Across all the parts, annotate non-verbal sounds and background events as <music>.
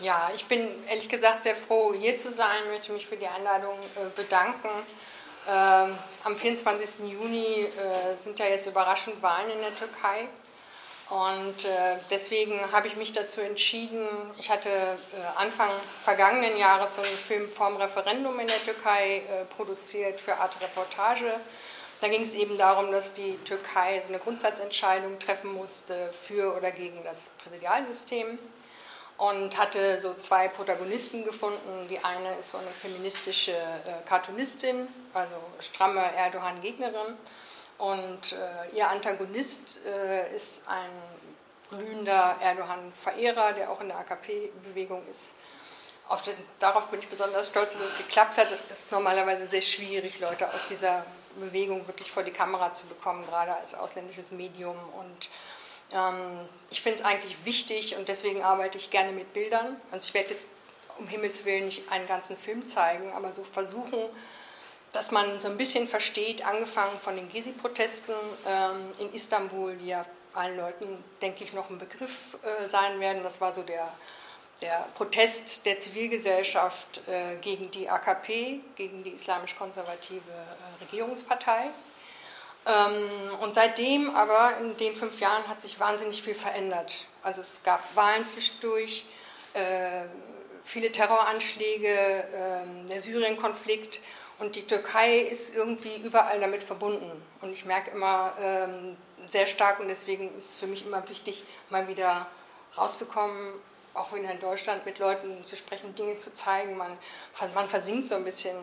Ja, ich bin ehrlich gesagt sehr froh, hier zu sein. Möchte mich für die Einladung äh, bedanken. Ähm, am 24. Juni äh, sind ja jetzt überraschend Wahlen in der Türkei. Und äh, deswegen habe ich mich dazu entschieden, ich hatte Anfang vergangenen Jahres so einen Film vorm Referendum in der Türkei produziert für Art Reportage. Da ging es eben darum, dass die Türkei so eine Grundsatzentscheidung treffen musste für oder gegen das Präsidialsystem und hatte so zwei Protagonisten gefunden. Die eine ist so eine feministische äh, Cartoonistin, also stramme Erdogan-Gegnerin. Und äh, ihr Antagonist äh, ist ein glühender Erdogan-Verehrer, der auch in der AKP-Bewegung ist. Den, darauf bin ich besonders stolz, dass es geklappt hat. Es ist normalerweise sehr schwierig, Leute aus dieser Bewegung wirklich vor die Kamera zu bekommen, gerade als ausländisches Medium. Und ich finde es eigentlich wichtig und deswegen arbeite ich gerne mit Bildern. Also ich werde jetzt um Himmels Willen nicht einen ganzen Film zeigen, aber so versuchen, dass man so ein bisschen versteht, angefangen von den Gezi-Protesten ähm, in Istanbul, die ja allen Leuten, denke ich, noch ein Begriff äh, sein werden. Das war so der, der Protest der Zivilgesellschaft äh, gegen die AKP, gegen die islamisch-konservative äh, Regierungspartei. Ähm, und seitdem aber, in den fünf Jahren, hat sich wahnsinnig viel verändert. Also es gab Wahlen zwischendurch, äh, viele Terroranschläge, äh, der Syrien-Konflikt und die Türkei ist irgendwie überall damit verbunden. Und ich merke immer ähm, sehr stark und deswegen ist es für mich immer wichtig, mal wieder rauszukommen, auch wieder in Deutschland mit Leuten zu sprechen, Dinge zu zeigen. Man, man versinkt so ein bisschen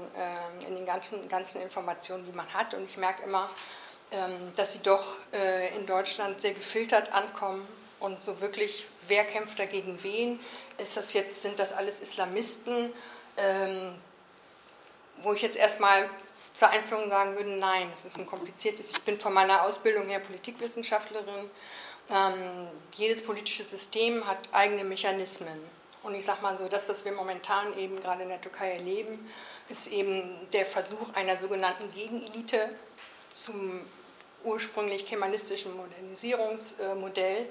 in den ganzen, ganzen Informationen, die man hat. Und ich merke immer, ähm, dass sie doch äh, in Deutschland sehr gefiltert ankommen und so wirklich, wer kämpft dagegen wen? Ist das jetzt, sind das alles Islamisten? Ähm, wo ich jetzt erstmal zur Einführung sagen würde, nein, es ist ein kompliziertes. Ich bin von meiner Ausbildung her Politikwissenschaftlerin. Ähm, jedes politische System hat eigene Mechanismen. Und ich sage mal so, das, was wir momentan eben gerade in der Türkei erleben, ist eben der Versuch einer sogenannten Gegenelite, zum ursprünglich kemalistischen Modernisierungsmodell.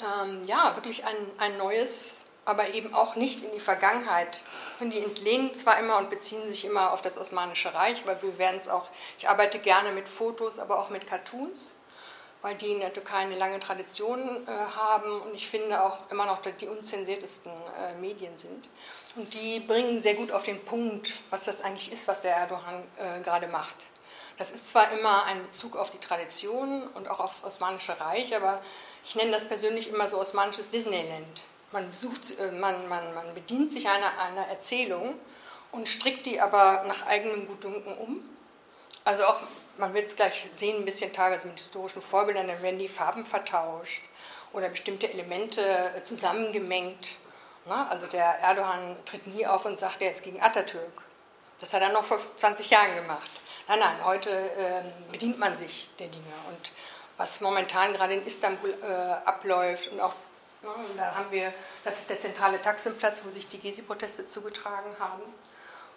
Ähm, ja, wirklich ein, ein neues, aber eben auch nicht in die Vergangenheit. Und die entlehnen zwar immer und beziehen sich immer auf das Osmanische Reich, weil wir werden es auch, ich arbeite gerne mit Fotos, aber auch mit Cartoons, weil die in der Türkei eine lange Tradition äh, haben und ich finde auch immer noch die unzensiertesten äh, Medien sind. Und die bringen sehr gut auf den Punkt, was das eigentlich ist, was der Erdogan äh, gerade macht. Das ist zwar immer ein Bezug auf die Tradition und auch aufs Osmanische Reich, aber ich nenne das persönlich immer so osmanisches Disneyland. Man, besucht, äh, man, man, man bedient sich einer, einer Erzählung und strickt die aber nach eigenem Gutdünken um. Also auch, man wird es gleich sehen, ein bisschen teilweise mit historischen Vorbildern, dann werden die Farben vertauscht oder bestimmte Elemente äh, zusammengemengt. Also der Erdogan tritt nie auf und sagt, er jetzt gegen Atatürk. Das hat er noch vor 20 Jahren gemacht. Nein, nein, heute äh, bedient man sich der Dinge. Und was momentan gerade in Istanbul äh, abläuft und auch ne, da haben wir, das ist der zentrale Taximplatz, wo sich die Gezi-Proteste zugetragen haben.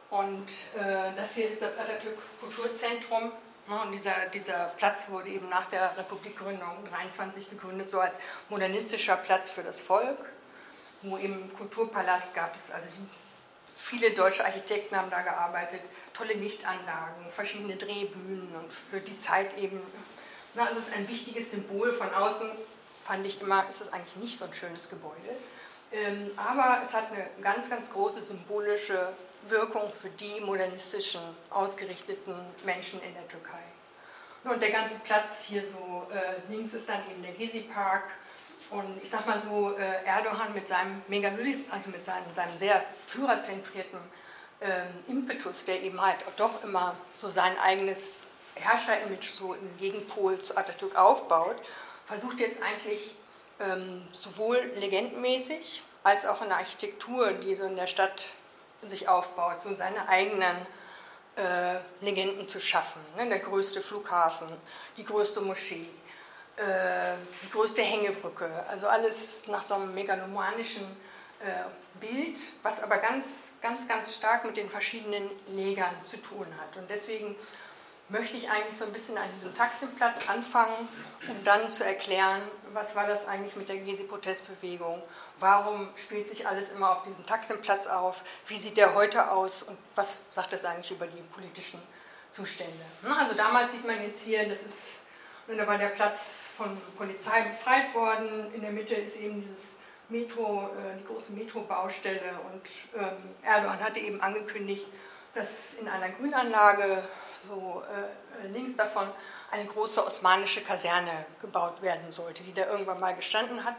Und äh, das hier ist das Atatürk Kulturzentrum. Ne, und dieser, dieser Platz wurde eben nach der Republikgründung 23 gegründet, so als modernistischer Platz für das Volk, wo im Kulturpalast gab es, also viele deutsche Architekten haben da gearbeitet, tolle Lichtanlagen, verschiedene Drehbühnen und für die Zeit eben. Na, also es ist ein wichtiges Symbol. Von außen fand ich immer, ist es eigentlich nicht so ein schönes Gebäude. Ähm, aber es hat eine ganz, ganz große symbolische Wirkung für die modernistischen, ausgerichteten Menschen in der Türkei. Und der ganze Platz hier so äh, links ist dann eben der Gezi-Park. Und ich sag mal so, äh, Erdogan mit seinem Megalith, also mit seinem, seinem sehr führerzentrierten ähm, Impetus, der eben halt doch immer so sein eigenes Herrscher-Image so im Gegenpol zu Atatürk aufbaut, versucht jetzt eigentlich ähm, sowohl legendenmäßig als auch in der Architektur, die so in der Stadt sich aufbaut, so seine eigenen äh, Legenden zu schaffen. Ne? Der größte Flughafen, die größte Moschee, äh, die größte Hängebrücke, also alles nach so einem megalomanischen äh, Bild, was aber ganz ganz, ganz stark mit den verschiedenen Legern zu tun hat. Und deswegen möchte ich eigentlich so ein bisschen an diesem Taximplatz anfangen, um dann zu erklären, was war das eigentlich mit der Gezi-Protestbewegung, warum spielt sich alles immer auf diesem Taximplatz auf, wie sieht der heute aus und was sagt das eigentlich über die politischen Zustände. Also damals sieht man jetzt hier, das ist, da war der Platz von Polizei befreit worden, in der Mitte ist eben dieses Metro, äh, die große Metro-Baustelle und ähm, Erdogan hatte eben angekündigt, dass in einer Grünanlage so äh, links davon eine große osmanische Kaserne gebaut werden sollte, die da irgendwann mal gestanden hat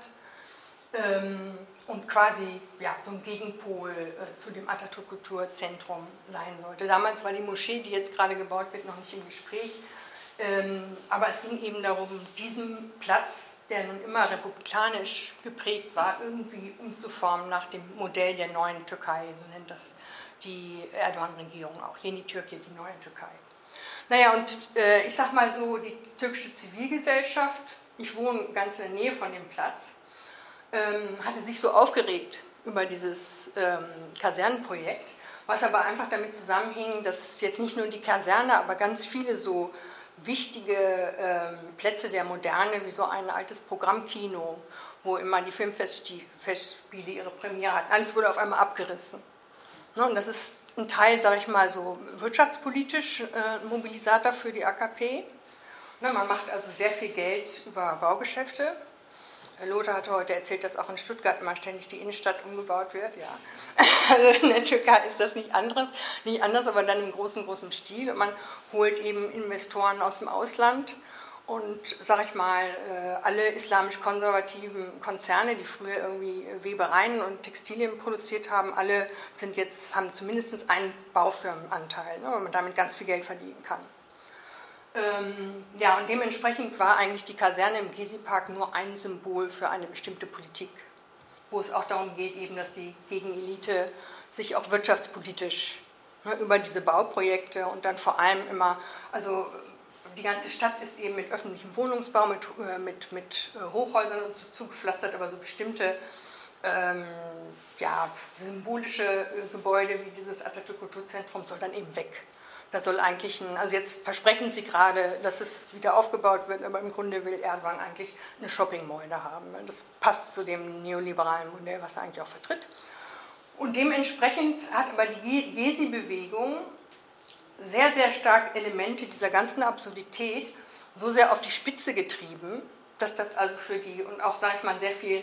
ähm, und quasi ja, so ein Gegenpol äh, zu dem Atatürk-Kulturzentrum sein sollte. Damals war die Moschee, die jetzt gerade gebaut wird, noch nicht im Gespräch, ähm, aber es ging eben darum, diesen Platz, der nun immer republikanisch geprägt war, irgendwie umzuformen nach dem Modell der neuen Türkei, so nennt das die Erdogan-Regierung auch, Yeni Türkei, die neue Türkei. Naja, und äh, ich sag mal so, die türkische Zivilgesellschaft, ich wohne ganz in der Nähe von dem Platz, ähm, hatte sich so aufgeregt über dieses ähm, Kasernenprojekt, was aber einfach damit zusammenhing, dass jetzt nicht nur die Kaserne, aber ganz viele so wichtige ähm, Plätze der Moderne, wie so ein altes Programmkino, wo immer die Filmfestspiele ihre Premiere hatten, alles wurde auf einmal abgerissen. Ne, und das ist ein Teil, sage ich mal, so wirtschaftspolitisch äh, Mobilisator für die AKP. Ne, man macht also sehr viel Geld über Baugeschäfte. Lothar hatte heute erzählt, dass auch in Stuttgart immer ständig die Innenstadt umgebaut wird. Ja. <laughs> Also in der Türkei ist das nicht anderes, nicht anders, aber dann im großen, großen Stil. Und man holt eben Investoren aus dem Ausland und, sag ich mal, äh, alle islamisch-konservativen Konzerne, die früher irgendwie Webereien und Textilien produziert haben, alle sind jetzt, haben zumindest einen Baufirmenanteil, ne, weil man damit ganz viel Geld verdienen kann. Ähm, ja, und dementsprechend war eigentlich die Kaserne im Gezi-Park nur ein Symbol für eine bestimmte Politik, wo es auch darum geht, eben, dass die Gegenelite sich auch wirtschaftspolitisch ne, über diese Bauprojekte und dann vor allem immer, also die ganze Stadt ist eben mit öffentlichem Wohnungsbau, mit, äh, mit, mit äh, Hochhäusern und so zugepflastert, aber so bestimmte ähm, ja, symbolische äh, Gebäude wie dieses Atatürk-Kulturzentrum soll dann eben weg. Da soll eigentlich ein, also jetzt versprechen sie gerade, dass es wieder aufgebaut wird, aber im Grunde will Erdogan eigentlich eine Shopping-Mall da haben. Das passt zu dem neoliberalen Modell, was er eigentlich auch vertritt. Und dementsprechend hat aber die Gesi-Bewegung sehr, sehr stark Elemente dieser ganzen Absurdität so sehr auf die Spitze getrieben, dass das also für die und auch, sage ich mal, sehr viel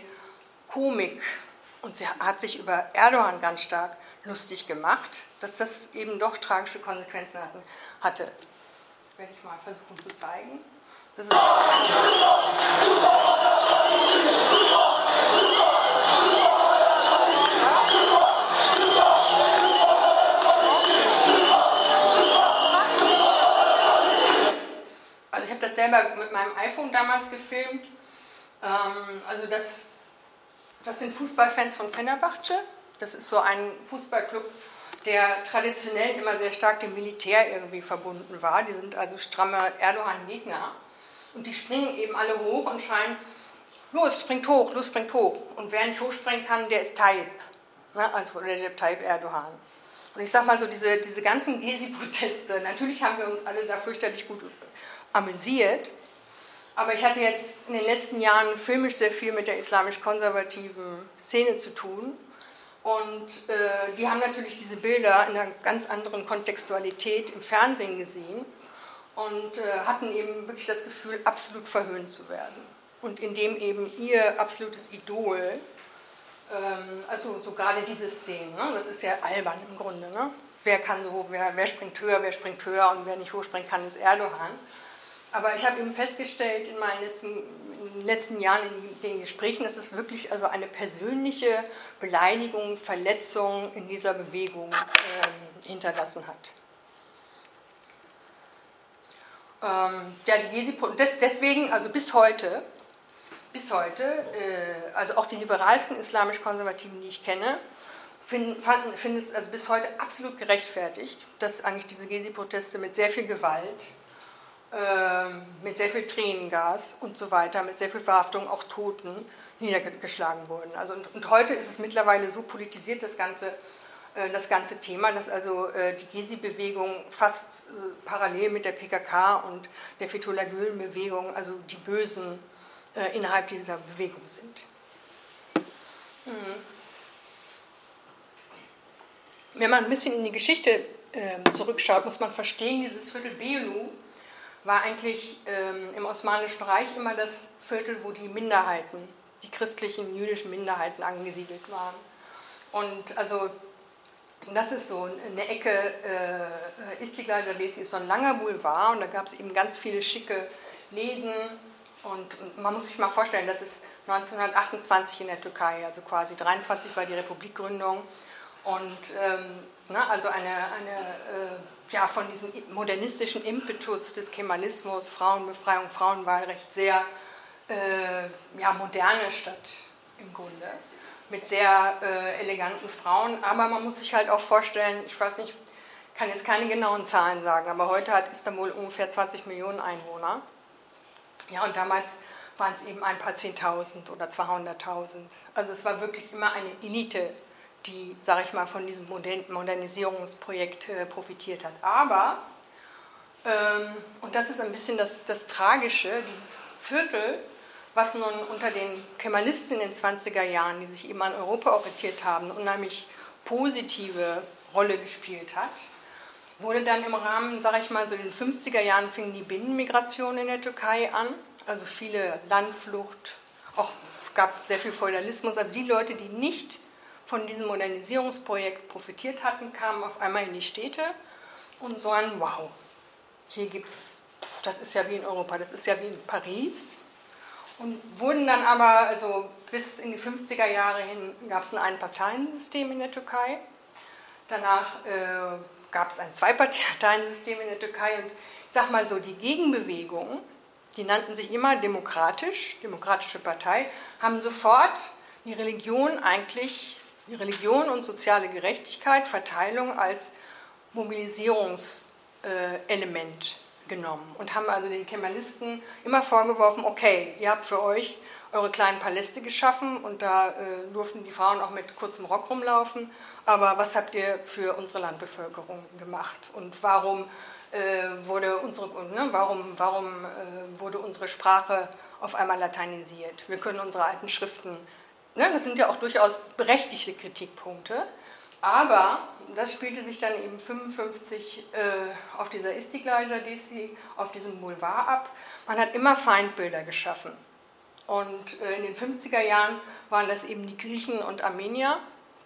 Komik und sie hat sich über Erdogan ganz stark lustig gemacht, dass das eben doch tragische Konsequenzen hatten, hatte. Werde ich mal versuchen zu zeigen. Das ist habe das selber mit meinem iPhone damals gefilmt. Ähm, also das, das sind Fußballfans von Fenerbahce. Das ist so ein Fußballclub, der traditionell immer sehr stark dem Militär irgendwie verbunden war. Die sind also stramme Erdogan-Gegner. Und die springen eben alle hoch und schreien, los, springt hoch, los, springt hoch. Und wer nicht hochspringen kann, der ist Tayyip. Ne? Also der Tayyip Erdogan. Und ich sag mal so, diese, diese ganzen Gezi-Proteste, natürlich haben wir uns alle da fürchterlich gut amüsiert. Aber ich hatte jetzt in den letzten Jahren filmisch sehr viel mit der islamisch-konservativen Szene zu tun. Und äh, die haben natürlich diese Bilder in einer ganz anderen Kontextualität im Fernsehen gesehen und äh, hatten eben wirklich das Gefühl, absolut verhöhnt zu werden. Und indem eben ihr absolutes Idol, ähm, also so gerade diese Szene, ne, das ist ja albern im Grunde, ne? wer kann so wer, wer springt höher, wer springt höher und wer nicht hochspringen kann, ist Erdogan. Aber ich habe eben festgestellt in meinen letzten, den letzten Jahren in den Gesprächen, dass es wirklich also eine persönliche Beleidigung, Verletzung in dieser Bewegung äh, hinterlassen hat. Ähm, ja, die Gezi deswegen, also bis heute, bis heute, äh, also auch die liberalsten islamisch-konservativen, die ich kenne, finden, finden es also bis heute absolut gerechtfertigt, dass eigentlich diese Gezi-Proteste mit sehr viel Gewalt ähm, mit sehr viel Tränengas und so weiter, mit sehr viel Verhaftung, auch Toten niedergeschlagen wurden. Also und, und heute ist es mittlerweile so politisiert, das Ganze, äh, das ganze Thema, dass also äh, die Gezi-Bewegung fast äh, parallel mit der PKK und der Fethullah Gülen-Bewegung, also die Bösen innerhalb dieser Bewegung sind. Mhm. Wenn man ein bisschen in die Geschichte ähm, zurückschaut, muss man verstehen, dieses Viertel Beolu war eigentlich ähm, im Osmanischen Reich immer das Viertel, wo die Minderheiten, die christlichen, jüdischen Minderheiten angesiedelt waren. Und also das ist so eine Ecke, äh, Istiklal Jalesi ist so ein langer Boulevard und da gab es eben ganz viele schicke Läden und man muss sich mal vorstellen, das ist 1928 in der Türkei, also quasi 23 war die Republikgründung und ähm, na, also eine, eine äh, ja, von diesem modernistischen Impetus des Kemalismus, Frauenbefreiung, Frauenwahlrecht sehr äh, ja, moderne Stadt im Grunde mit sehr äh, eleganten Frauen. Aber man muss sich halt auch vorstellen, ich weiß nicht, kann jetzt keine genauen Zahlen sagen, aber heute hat Istanbul ungefähr 20 Millionen Einwohner. Ja, und damals waren es eben ein paar Zehntausend oder 200.000. Also es war wirklich immer eine Elite, die, sage ich mal, von diesem Modernisierungsprojekt äh, profitiert hat. Aber, ähm, und das ist ein bisschen das, das Tragische, dieses Viertel was nun unter den Kemalisten in den 20er Jahren, die sich eben an Europa orientiert haben, unheimlich positive Rolle gespielt hat, wurde dann im Rahmen, sage ich mal, so den 50er Jahren fing die Binnenmigration in der Türkei an, also viele Landflucht, auch es gab sehr viel Feudalismus, also die Leute, die nicht von diesem Modernisierungsprojekt profitiert hatten, kamen auf einmal in die Städte und sahen, wow, hier gibt es, das ist ja wie in Europa, das ist ja wie in Paris, und wurden dann aber, also bis in die 50er Jahre hin, gab es ein Einparteiensystem in der Türkei. Danach äh, gab es ein Zweiparteiensystem in der Türkei. Und ich sag mal so, die Gegenbewegung, die nannten sich immer demokratisch, Demokratische Partei, haben sofort die Religion eigentlich, Religion und soziale Gerechtigkeit, Verteilung als Mobilisierungselement genommen und haben also den Kemalisten immer vorgeworfen, okay, ihr habt für euch eure kleinen Paläste geschaffen und da äh, durften die Frauen auch mit kurzem Rock rumlaufen, aber was habt ihr für unsere Landbevölkerung gemacht und warum äh, wurde unsere, ne, warum, warum äh, wurde unsere Sprache auf einmal lateinisiert? Wir können unsere alten Schriften, ne, das sind ja auch durchaus berechtigte Kritikpunkte, aber das spielte sich dann eben 55 äh, auf dieser Istiklal Jadesi, auf diesem Boulevard ab. Man hat immer Feindbilder geschaffen. Und äh, in den 50er Jahren waren das eben die Griechen und Armenier,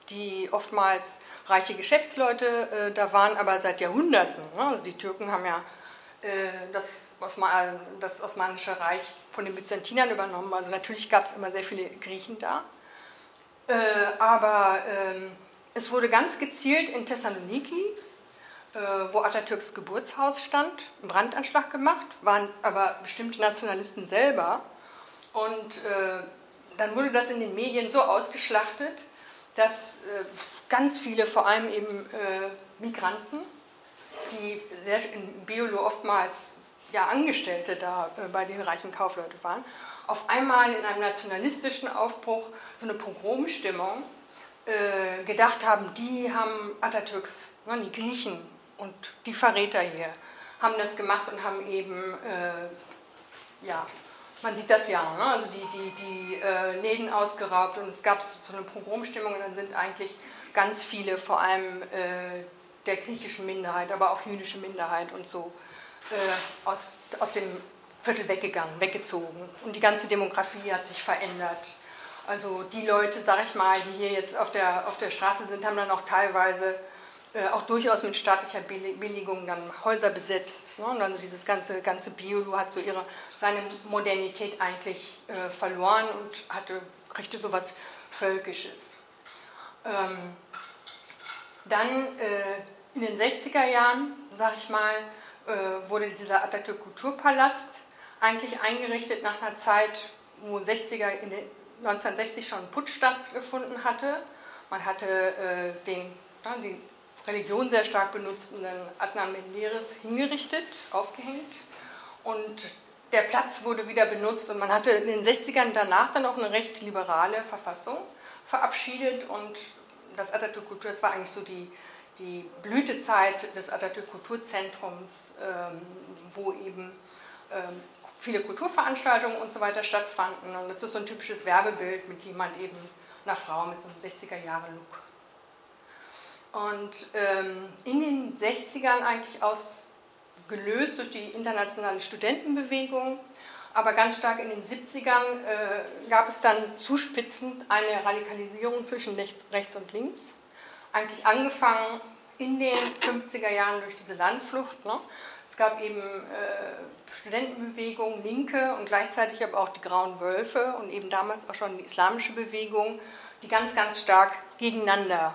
die oftmals reiche Geschäftsleute äh, da waren, aber seit Jahrhunderten. Ne? Also die Türken haben ja äh, das, Osman, das Osmanische Reich von den Byzantinern übernommen. Also natürlich gab es immer sehr viele Griechen da. Äh, aber ähm, es wurde ganz gezielt in Thessaloniki, äh, wo Atatürks Geburtshaus stand, ein Brandanschlag gemacht, waren aber bestimmte Nationalisten selber. Und äh, dann wurde das in den Medien so ausgeschlachtet, dass äh, ganz viele, vor allem eben Migranten, die in Biolo oftmals ja, Angestellte da bei den reichen Kaufleuten waren, auf einmal in einem nationalistischen Aufbruch so eine Pogromstimmung äh, gedacht haben, die haben Atatürks, ne, die Griechen und die Verräter hier, haben das gemacht und haben eben, äh, ja, man sieht das ja, ne, also die, die, die äh, Läden ausgeraubt und es gab so eine Pogromstimmung und dann sind eigentlich ganz viele, vor allem äh, der griechischen Minderheit, aber auch jüdische Minderheit und so, äh, aus, aus dem Viertel weggegangen, weggezogen. Und die ganze Demografie hat sich verändert. Also die Leute, sag ich mal, die hier jetzt auf der, auf der Straße sind, haben dann auch teilweise äh, auch durchaus mit staatlicher Billigung dann Häuser besetzt. Ne? Und also dieses ganze, ganze Biolu hat so ihre, seine Modernität eigentlich äh, verloren und hatte, kriegte so was Völkisches. Ähm, dann äh, in den 60er Jahren, sag ich mal, äh, wurde dieser Atatürk Kulturpalast eigentlich eingerichtet nach einer Zeit, wo 60er, in den 1960 schon ein Putsch stattgefunden hatte. Man hatte äh, den, ja, die Religion sehr stark benutzenden Adnan Menderes hingerichtet, aufgehängt. Und der Platz wurde wieder benutzt und man hatte in den 60ern danach dann auch eine recht liberale Verfassung verabschiedet und das Atatürk-Kultur, das war eigentlich so die, die Blütezeit des Atatürk-Kulturzentrums, ähm, wo eben ähm, viele Kulturveranstaltungen und so weiter stattfanden. Und das ist so ein typisches Werbebild mit jemand eben, einer Frau mit so einem 60er-Jahre-Look. Und ähm, in den 60ern eigentlich ausgelöst durch die internationale Studentenbewegung, aber ganz stark in den 70ern äh, gab es dann zuspitzend eine Radikalisierung zwischen rechts, rechts und links. Eigentlich angefangen in den 50er Jahren durch diese Landflucht. Ne? Es gab eben äh, Studentenbewegung, Linke und gleichzeitig aber auch die Grauen Wölfe und eben damals auch schon die islamische Bewegung, die ganz, ganz stark gegeneinander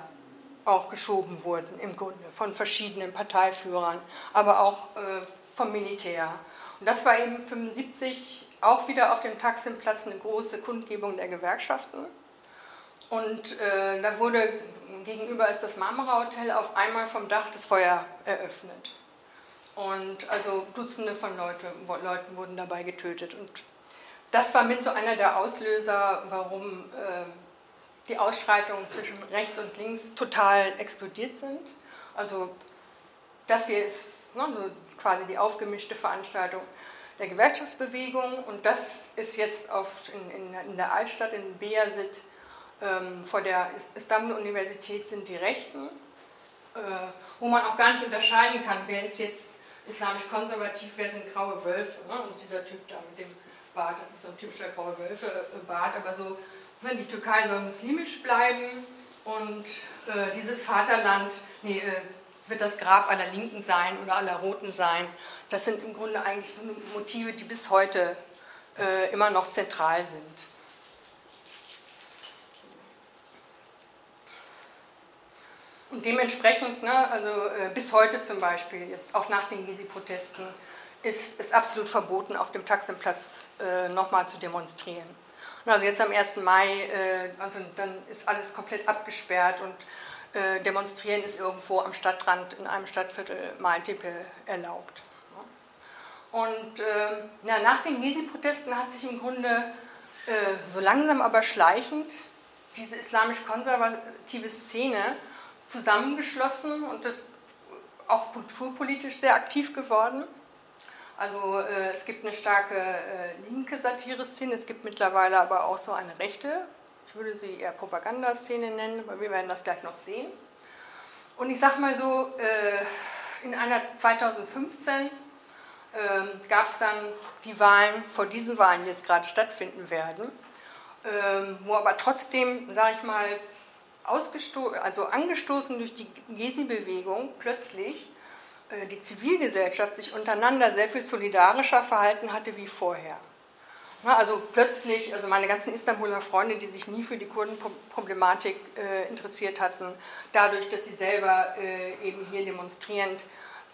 auch geschoben wurden im Grunde von verschiedenen Parteiführern, aber auch äh, vom Militär. Und das war eben 1975 auch wieder auf dem Taximplatz eine große Kundgebung der Gewerkschaften. Und äh, da wurde gegenüber ist das Marmara Hotel auf einmal vom Dach das Feuer eröffnet. Und also Dutzende von Leute, Leuten wurden dabei getötet. Und das war mit so einer der Auslöser, warum äh, die Ausschreitungen zwischen rechts und links total explodiert sind. Also das hier ist, ne, quasi die aufgemischte Veranstaltung der Gewerkschaftsbewegung und das ist jetzt auf, in, in, in der Altstadt in Beasit ähm, vor der Istanbul-Universität sind die Rechten, äh, wo man auch gar nicht unterscheiden kann, wer ist jetzt islamisch-konservativ, wer sind graue Wölfe. Ne? Und dieser Typ da mit dem Bart, das ist so ein typischer graue Wölfe-Bart, aber so die Türkei soll muslimisch bleiben und äh, dieses Vaterland nee, äh, wird das Grab aller Linken sein oder aller Roten sein. Das sind im Grunde eigentlich so Motive, die bis heute äh, immer noch zentral sind. Und dementsprechend, ne, also äh, bis heute zum Beispiel, jetzt auch nach den Gezi-Protesten, ist es absolut verboten, auf dem Taximplatz äh, nochmal zu demonstrieren. Also jetzt am 1. Mai, äh, also dann ist alles komplett abgesperrt und äh, demonstrieren ist irgendwo am Stadtrand in einem Stadtviertel Maltippe erlaubt. Und äh, ja, nach den Gezi-Protesten hat sich im Grunde äh, so langsam aber schleichend diese islamisch-konservative Szene zusammengeschlossen und ist auch kulturpolitisch sehr aktiv geworden. Also äh, es gibt eine starke äh, linke Satire-Szene, es gibt mittlerweile aber auch so eine rechte, ich würde sie eher Propagandaszene nennen, aber wir werden das gleich noch sehen. Und ich sage mal so, äh, in einer 2015 gab es dann die Wahlen, vor diesen Wahlen die jetzt gerade stattfinden werden, ähm, wo aber trotzdem, sage ich mal, also angestoßen durch die Gesi-Bewegung plötzlich äh, die Zivilgesellschaft sich untereinander sehr viel solidarischer verhalten hatte wie vorher. Also plötzlich, also meine ganzen Istanbuler Freunde, die sich nie für die Kurdenproblematik äh, interessiert hatten, dadurch, dass sie selber äh, eben hier demonstrierend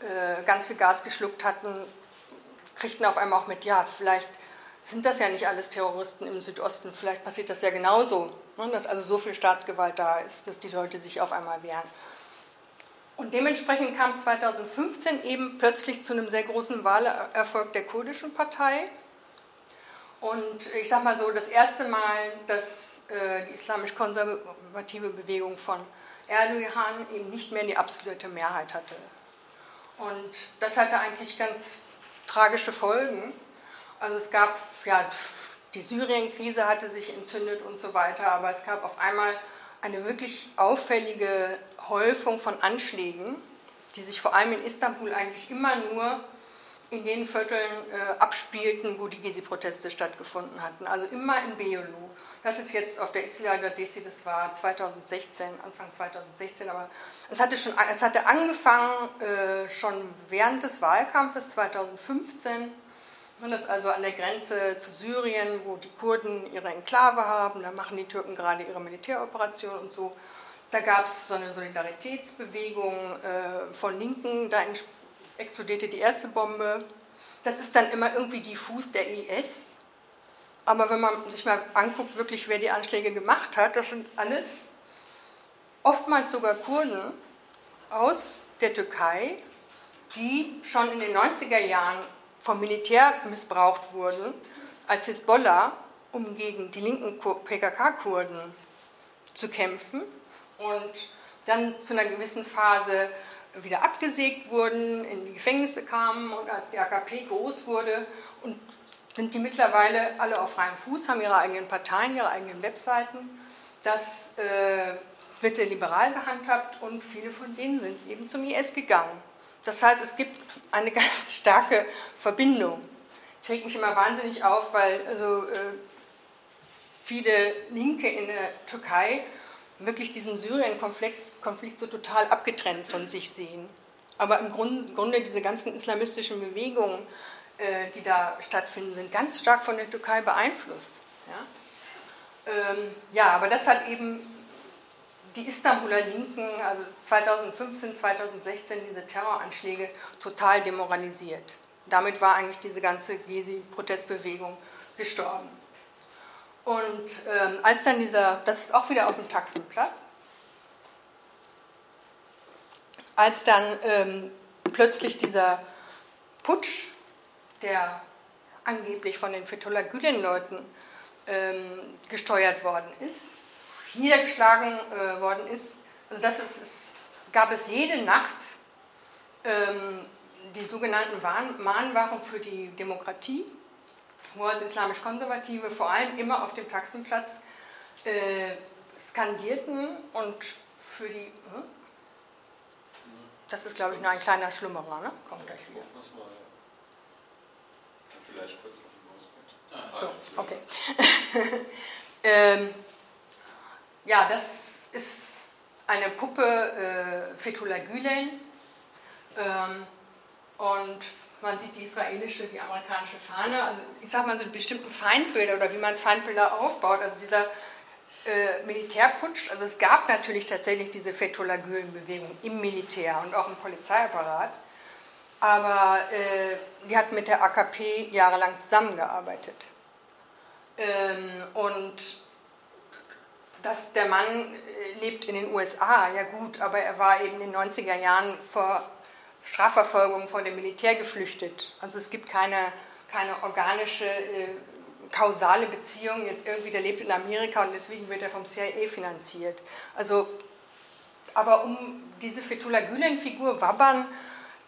äh, ganz viel Gas geschluckt hatten, kriegten auf einmal auch mit, ja, vielleicht sind das ja nicht alles Terroristen im Südosten, vielleicht passiert das ja genauso, dass also so viel Staatsgewalt da ist, dass die Leute sich auf einmal wehren. Und dementsprechend kam es 2015 eben plötzlich zu einem sehr großen Wahlerfolg der kurdischen Partei. Und ich sage mal so, das erste Mal, dass äh, die islamisch-konservative Bewegung von Erdogan eben nicht mehr die absolute Mehrheit hatte. Und das hatte eigentlich ganz tragische Folgen. Also es gab, ja, die Syrien-Krise hatte sich entzündet und so weiter, aber es gab auf einmal eine wirklich auffällige Häufung von Anschlägen, die sich vor allem in Istanbul eigentlich immer nur in den Vierteln äh, abspielten, wo die Gezi-Proteste stattgefunden hatten. Also immer in Beyoğlu. Das ist jetzt auf der Istiklal Desi, das war 2016, Anfang 2016, aber es hatte, schon, es hatte angefangen äh, schon während des Wahlkampfes 2015 man ist also an der Grenze zu Syrien, wo die Kurden ihre Enklave haben, da machen die Türken gerade ihre Militäroperation und so. Da gab es so eine Solidaritätsbewegung äh, von Linken, da explodierte die erste Bombe. Das ist dann immer irgendwie diffus der IS. Aber wenn man sich mal anguckt, wirklich, wer die Anschläge gemacht hat, das sind alles oftmals sogar Kurden aus der Türkei, die schon in den 90er Jahren vom Militär missbraucht wurden als Hisbollah, um gegen die linken PKK-Kurden zu kämpfen und dann zu einer gewissen Phase wieder abgesägt wurden, in die Gefängnisse kamen und als die AKP groß wurde und sind die mittlerweile alle auf freiem Fuß, haben ihre eigenen Parteien, ihre eigenen Webseiten. Das äh, wird sehr liberal gehandhabt und viele von denen sind eben zum IS gegangen. Das heißt, es gibt eine <laughs> ganz starke Verbindung. Ich reg mich immer wahnsinnig auf, weil also, äh, viele Linke in der Türkei wirklich diesen Syrien-Konflikt Konflikt so total abgetrennt von sich sehen. Aber im Grunde diese ganzen islamistischen Bewegungen, äh, die da stattfinden, sind ganz stark von der Türkei beeinflusst. Ja, ähm, ja aber das hat eben die Istanbuler Linken, also 2015, 2016 diese Terroranschläge total demoralisiert. Damit war eigentlich diese ganze Gezi-Protestbewegung gestorben. Und ähm, als dann dieser, das ist auch wieder auf dem Taxenplatz, als dann ähm, plötzlich dieser Putsch, der angeblich von den Fethullah Gülen-Leuten ähm, gesteuert worden ist, niedergeschlagen äh, worden ist, also das ist, es gab es jede Nacht ähm, die sogenannten Mahnwachen für die Demokratie wo also islamisch-konservative vor allem immer auf dem Taxenplatz äh, skandierten und für die. Hm? Das ist, glaube ich, nur ein kleiner Schlummerer, ne? Kommt gleich wieder. Vielleicht kurz auf dem Mausbrett. So, okay. <laughs> ähm, ja, das ist eine Puppe äh, Fethullah Gülen. Ähm, und man sieht die israelische, die amerikanische Fahne. Also ich sage mal so bestimmten Feindbilder oder wie man Feindbilder aufbaut. Also dieser äh, Militärputsch, also es gab natürlich tatsächlich diese Fethullah Gülen-Bewegung im Militär und auch im Polizeiapparat. Aber äh, die hat mit der AKP jahrelang zusammengearbeitet. Ähm, und dass der Mann äh, lebt in den USA, ja gut, aber er war eben in den 90er Jahren vor Strafverfolgung von dem Militär geflüchtet. Also es gibt keine, keine organische, äh, kausale Beziehung, jetzt irgendwie, der lebt in Amerika und deswegen wird er vom CIA finanziert. Also, aber um diese Fethullah Gülen-Figur wabbern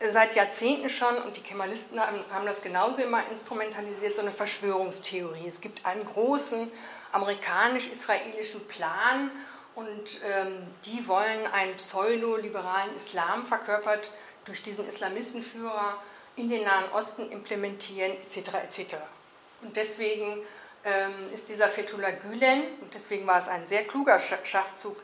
äh, seit Jahrzehnten schon, und die Kemalisten haben, haben das genauso immer instrumentalisiert, so eine Verschwörungstheorie. Es gibt einen großen amerikanisch-israelischen Plan und ähm, die wollen einen pseudo-liberalen Islam verkörpert durch diesen Islamistenführer in den Nahen Osten implementieren, etc. etc. Und deswegen ähm, ist dieser Fethullah Gülen, und deswegen war es ein sehr kluger Schachzug,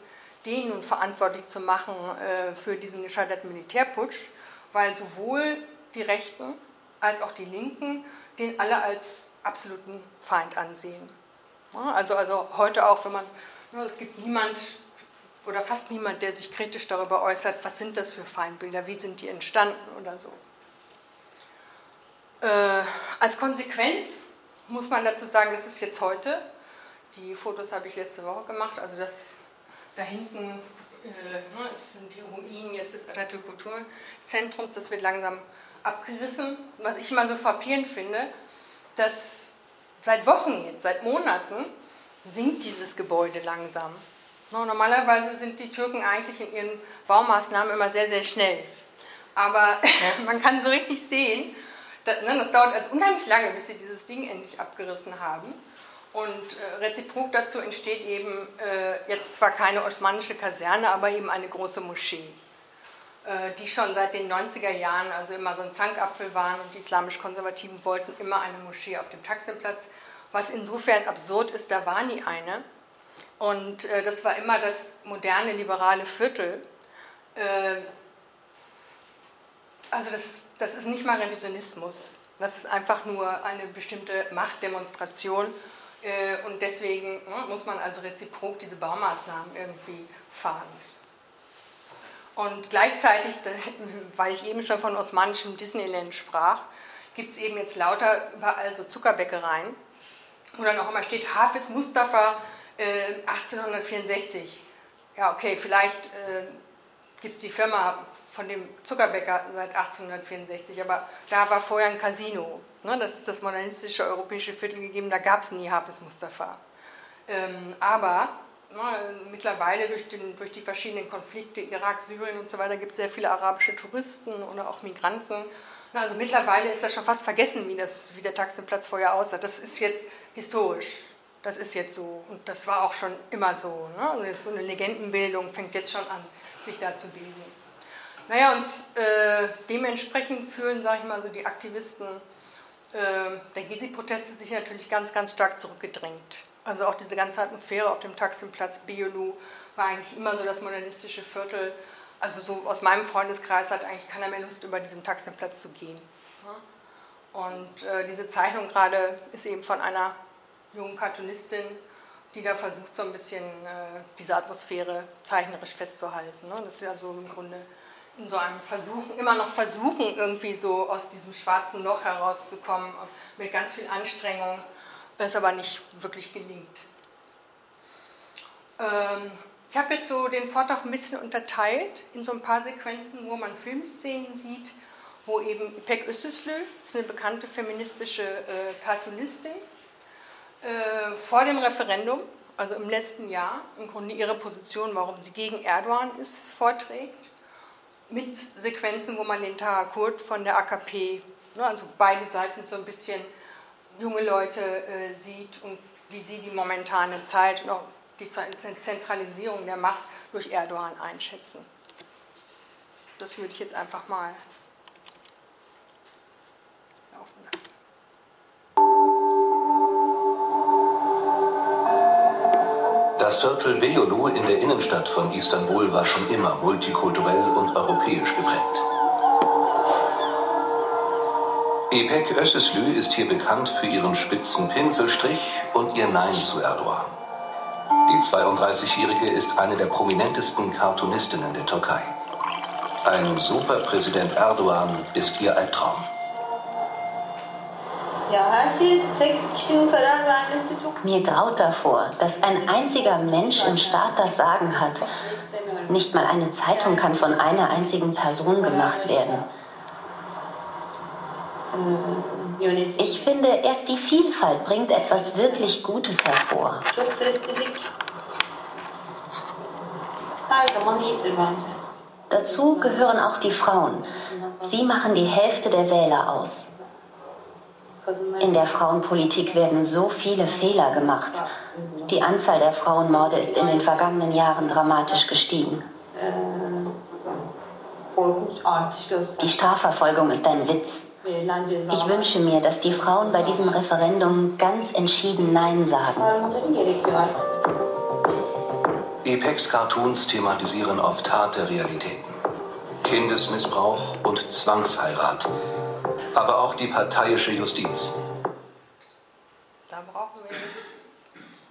den nun verantwortlich zu machen äh, für diesen gescheiterten Militärputsch, weil sowohl die Rechten als auch die Linken den alle als absoluten Feind ansehen. Ja, also, also heute auch, wenn man, ja, es gibt niemand, oder fast niemand, der sich kritisch darüber äußert, was sind das für Feindbilder, wie sind die entstanden oder so. Äh, als Konsequenz muss man dazu sagen, das ist jetzt heute, die Fotos habe ich letzte Woche gemacht, also das da hinten äh, ne, sind die Ruinen jetzt des Atatürk Kulturzentrums, das wird langsam abgerissen. Was ich immer so frappierend finde, dass seit Wochen jetzt, seit Monaten, sinkt dieses Gebäude langsam. Normalerweise sind die Türken eigentlich in ihren Baumaßnahmen immer sehr, sehr schnell. Aber <laughs> man kann so richtig sehen, dass, ne, das dauert also unheimlich lange, bis sie dieses Ding endlich abgerissen haben. Und äh, reziprok dazu entsteht eben äh, jetzt zwar keine osmanische Kaserne, aber eben eine große Moschee, äh, die schon seit den 90er Jahren also immer so ein Zankapfel waren und die islamisch-konservativen wollten immer eine Moschee auf dem Taksimplatz, was insofern absurd ist, da war nie eine. Und äh, das war immer das moderne liberale Viertel. Äh, also das, das ist nicht mal Revisionismus. Das ist einfach nur eine bestimmte Machtdemonstration. Äh, und deswegen ne, muss man also reziprok diese Baumaßnahmen irgendwie fahren. Und gleichzeitig, <laughs> weil ich eben schon von osmanischem Disneyland sprach, gibt es eben jetzt lauter überall so Zuckerbäckereien, wo dann auch immer steht, Hafiz Mustafa 1864. Äh, ja, okay, vielleicht äh, gibt es die Firma von dem Zuckerbäcker seit 1864, aber da war vorher ein Casino. Ne? Das ist das modernistische europäische Viertel gegeben, da gab es nie Hafez Mustafa. Ähm, aber ne, mittlerweile durch, den, durch die verschiedenen Konflikte, Irak, Syrien und so weiter, gibt es sehr viele arabische Touristen oder auch Migranten. Also mittlerweile ist das schon fast vergessen, wie, das, wie der Taximplatz vorher aussah. Das ist jetzt historisch. Das ist jetzt so. Und das war auch schon immer so. Ne? Also so eine Legendenbildung fängt jetzt schon an, sich da zu bilden. Naja, und äh, dementsprechend fühlen, sage ich mal, so die Aktivisten äh, der Gezi-Proteste sich natürlich ganz, ganz stark zurückgedrängt. Also auch diese ganze Atmosphäre auf dem Taximplatz Biolu war eigentlich immer so das modernistische Viertel. Also so aus meinem Freundeskreis hat eigentlich keiner mehr Lust, über diesen Taximplatz zu gehen. Und äh, diese Zeichnung gerade ist eben von einer jungen Cartoonistin, die da versucht, so ein bisschen äh, diese Atmosphäre zeichnerisch festzuhalten. Ne? Das ist ja so im Grunde in so einem Versuchen, immer noch versuchen, irgendwie so aus diesem schwarzen Loch herauszukommen, mit ganz viel Anstrengung, es aber nicht wirklich gelingt. Ähm, ich habe jetzt so den Vortrag ein bisschen unterteilt in so ein paar Sequenzen, wo man Filmszenen sieht, wo eben Özüslü, das ist eine bekannte feministische äh, Cartoonistin, äh, vor dem Referendum, also im letzten Jahr, im Grunde ihre Position, warum sie gegen Erdogan ist, vorträgt mit Sequenzen, wo man den Tarakurt von der AKP, ne, also beide Seiten so ein bisschen junge Leute äh, sieht und wie sie die momentane Zeit und auch die Zentralisierung der Macht durch Erdogan einschätzen. Das würde ich jetzt einfach mal Das Viertel Beyoğlu in der Innenstadt von Istanbul war schon immer multikulturell und europäisch geprägt. Ipek Özüslü ist hier bekannt für ihren spitzen Pinselstrich und ihr Nein zu Erdogan. Die 32-Jährige ist eine der prominentesten Cartoonistinnen der Türkei. Ein Superpräsident Erdogan ist ihr Albtraum. Mir graut davor, dass ein einziger Mensch im Staat das Sagen hat. Nicht mal eine Zeitung kann von einer einzigen Person gemacht werden. Ich finde, erst die Vielfalt bringt etwas wirklich Gutes hervor. Dazu gehören auch die Frauen. Sie machen die Hälfte der Wähler aus. In der Frauenpolitik werden so viele Fehler gemacht. Die Anzahl der Frauenmorde ist in den vergangenen Jahren dramatisch gestiegen. Die Strafverfolgung ist ein Witz. Ich wünsche mir, dass die Frauen bei diesem Referendum ganz entschieden Nein sagen. Apex-Cartoons thematisieren oft harte Realitäten. Kindesmissbrauch und Zwangsheirat aber auch die parteiische Justiz. Da brauchen wir jetzt.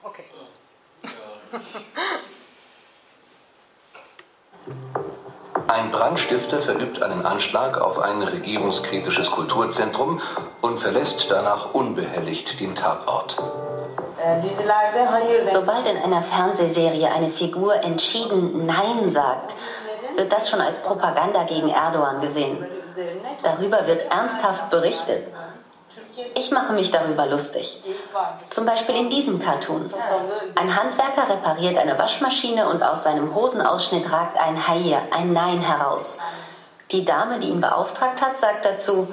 Okay. Ein Brandstifter verübt einen Anschlag auf ein regierungskritisches Kulturzentrum und verlässt danach unbehelligt den Tatort. Sobald in einer Fernsehserie eine Figur entschieden Nein sagt, wird das schon als Propaganda gegen Erdogan gesehen. Darüber wird ernsthaft berichtet. Ich mache mich darüber lustig. Zum Beispiel in diesem Cartoon. Ein Handwerker repariert eine Waschmaschine und aus seinem Hosenausschnitt ragt ein Haie, ein Nein heraus. Die Dame, die ihn beauftragt hat, sagt dazu,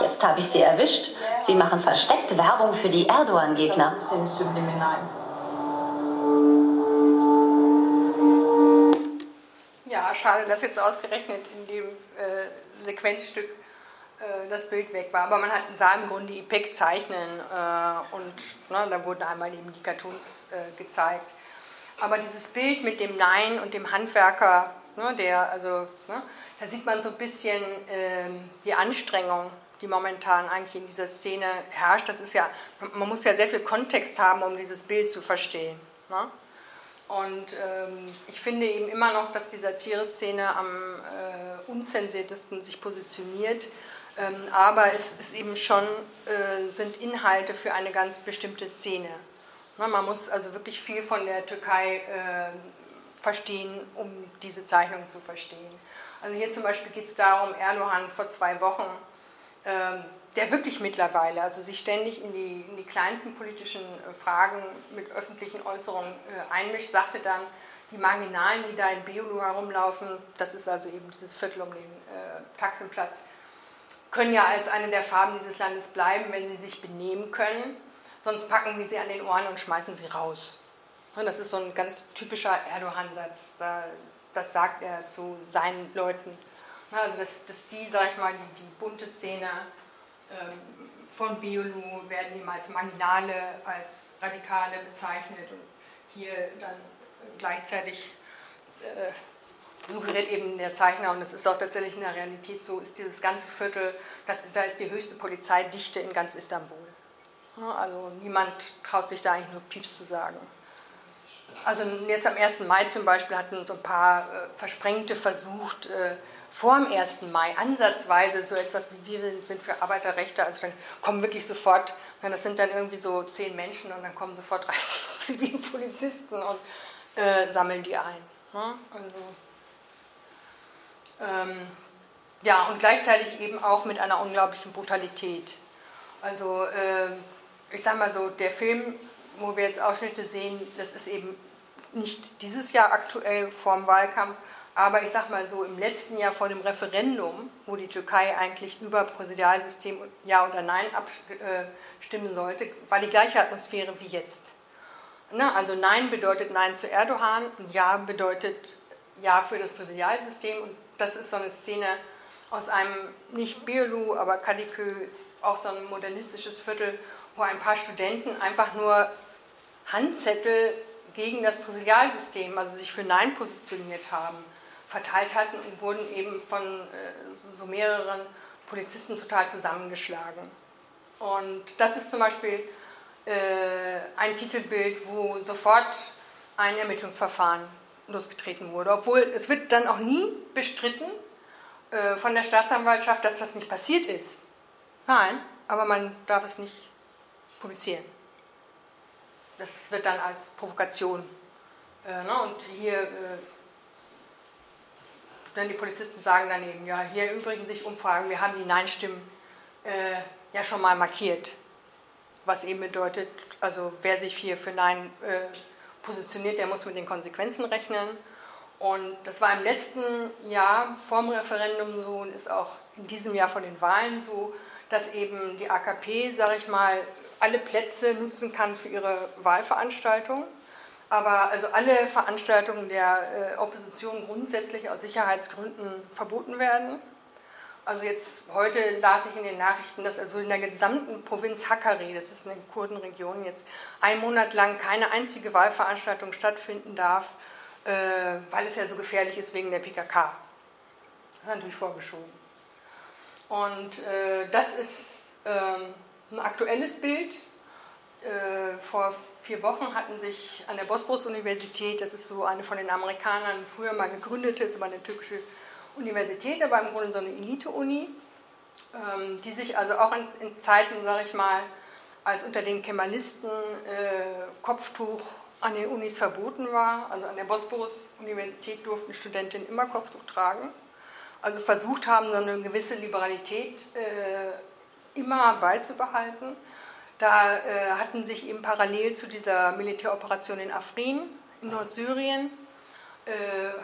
jetzt habe ich sie erwischt. Sie machen versteckt Werbung für die Erdogan-Gegner. Schade, dass jetzt ausgerechnet in dem äh, Sequenzstück äh, das Bild weg war. Aber man hat, sah im Grunde IPEC zeichnen äh, und ne, da wurden einmal eben die Cartoons äh, gezeigt. Aber dieses Bild mit dem Nein und dem Handwerker, ne, der, also, ne, da sieht man so ein bisschen ähm, die Anstrengung, die momentan eigentlich in dieser Szene herrscht. Das ist ja, man muss ja sehr viel Kontext haben, um dieses Bild zu verstehen. Ne? Und ähm, ich finde eben immer noch, dass die Satire-Szene am äh, unzensiertesten sich positioniert ähm, aber es ist eben schon, äh, sind Inhalte für eine ganz bestimmte Szene. Ne, man muss also wirklich viel von der Türkei äh, verstehen, um diese Zeichnung zu verstehen. Also hier zum Beispiel geht es darum, Erdogan vor zwei Wochen ähm, der wirklich mittlerweile, also sich ständig in die, in die kleinsten politischen äh, Fragen mit öffentlichen Äußerungen äh, einmischt, sagte dann, die Marginalen, die da in Beolu herumlaufen, das ist also eben dieses Viertel um den äh, Taxenplatz, können ja als eine der Farben dieses Landes bleiben, wenn sie sich benehmen können. Sonst packen wir sie an den Ohren und schmeißen sie raus. Und das ist so ein ganz typischer Erdogan-Satz. Das sagt er zu seinen Leuten. Also, dass, dass die, sag ich mal, die, die bunte Szene von Biolu werden eben als Marginale, als Radikale bezeichnet und hier dann gleichzeitig äh, suggeriert eben der Zeichner, und das ist auch tatsächlich in der Realität so, ist dieses ganze Viertel, das, da ist die höchste Polizeidichte in ganz Istanbul. Also niemand traut sich da eigentlich nur Pieps zu sagen. Also jetzt am 1. Mai zum Beispiel hatten so ein paar äh, Versprengte versucht, äh, vor dem 1. Mai ansatzweise so etwas wie wir sind für Arbeiterrechte, also dann kommen wirklich sofort, das sind dann irgendwie so zehn Menschen und dann kommen sofort <laughs> 30 zivilen Polizisten und äh, sammeln die ein. Ne? Also, ähm, ja, und gleichzeitig eben auch mit einer unglaublichen Brutalität. Also, äh, ich sag mal so, der Film, wo wir jetzt Ausschnitte sehen, das ist eben nicht dieses Jahr aktuell vorm Wahlkampf, aber ich sag mal so, im letzten Jahr vor dem Referendum, wo die Türkei eigentlich über Präsidialsystem Ja oder Nein abstimmen sollte, war die gleiche Atmosphäre wie jetzt. Ne? Also Nein bedeutet Nein zu Erdogan und Ja bedeutet Ja für das Präsidialsystem. Und das ist so eine Szene aus einem, nicht Birlu, aber Kadikö ist auch so ein modernistisches Viertel, wo ein paar Studenten einfach nur Handzettel gegen das Präsidialsystem, also sich für Nein positioniert haben, verteilt hatten und wurden eben von äh, so mehreren Polizisten total zusammengeschlagen. Und das ist zum Beispiel äh, ein Titelbild, wo sofort ein Ermittlungsverfahren losgetreten wurde. Obwohl es wird dann auch nie bestritten äh, von der Staatsanwaltschaft, dass das nicht passiert ist. Nein, aber man darf es nicht publizieren. Das wird dann als Provokation. Ne? Und hier, dann die Polizisten sagen dann eben, ja, hier übrigens sich Umfragen, wir haben die Nein-Stimmen äh, ja schon mal markiert was eben bedeutet, also wer sich hier für Nein äh, positioniert, der muss mit den Konsequenzen rechnen. Und das war im letzten Jahr vor dem Referendum so und ist auch in diesem Jahr vor den Wahlen so, dass eben die AKP, sage ich mal, alle Plätze nutzen kann für ihre Wahlveranstaltung. Aber also alle Veranstaltungen der äh, Opposition grundsätzlich aus Sicherheitsgründen verboten werden. Also jetzt heute las ich in den Nachrichten, dass also in der gesamten Provinz Hakkari, das ist eine Kurdenregion, jetzt ein Monat lang keine einzige Wahlveranstaltung stattfinden darf, äh, weil es ja so gefährlich ist wegen der PKK. Das ist natürlich vorgeschoben. Und äh, das ist äh, ein aktuelles Bild. Äh, vor vier Wochen hatten sich an der Bosporus-Universität, das ist so eine von den Amerikanern früher mal gegründete, ist aber eine türkische Universität, aber im Grunde so eine Elite-Uni, ähm, die sich also auch in, Zeiten, sage ich mal, als unter den Kemalisten äh, Kopftuch an den Unis verboten war. Also an der Bosporus-Universität durften Studentinnen immer Kopftuch tragen. Also versucht haben, so eine gewisse Liberalität äh, immer beizubehalten. Da äh, hatten sich eben parallel zu dieser Militäroperation in Afrin in Nordsyrien äh,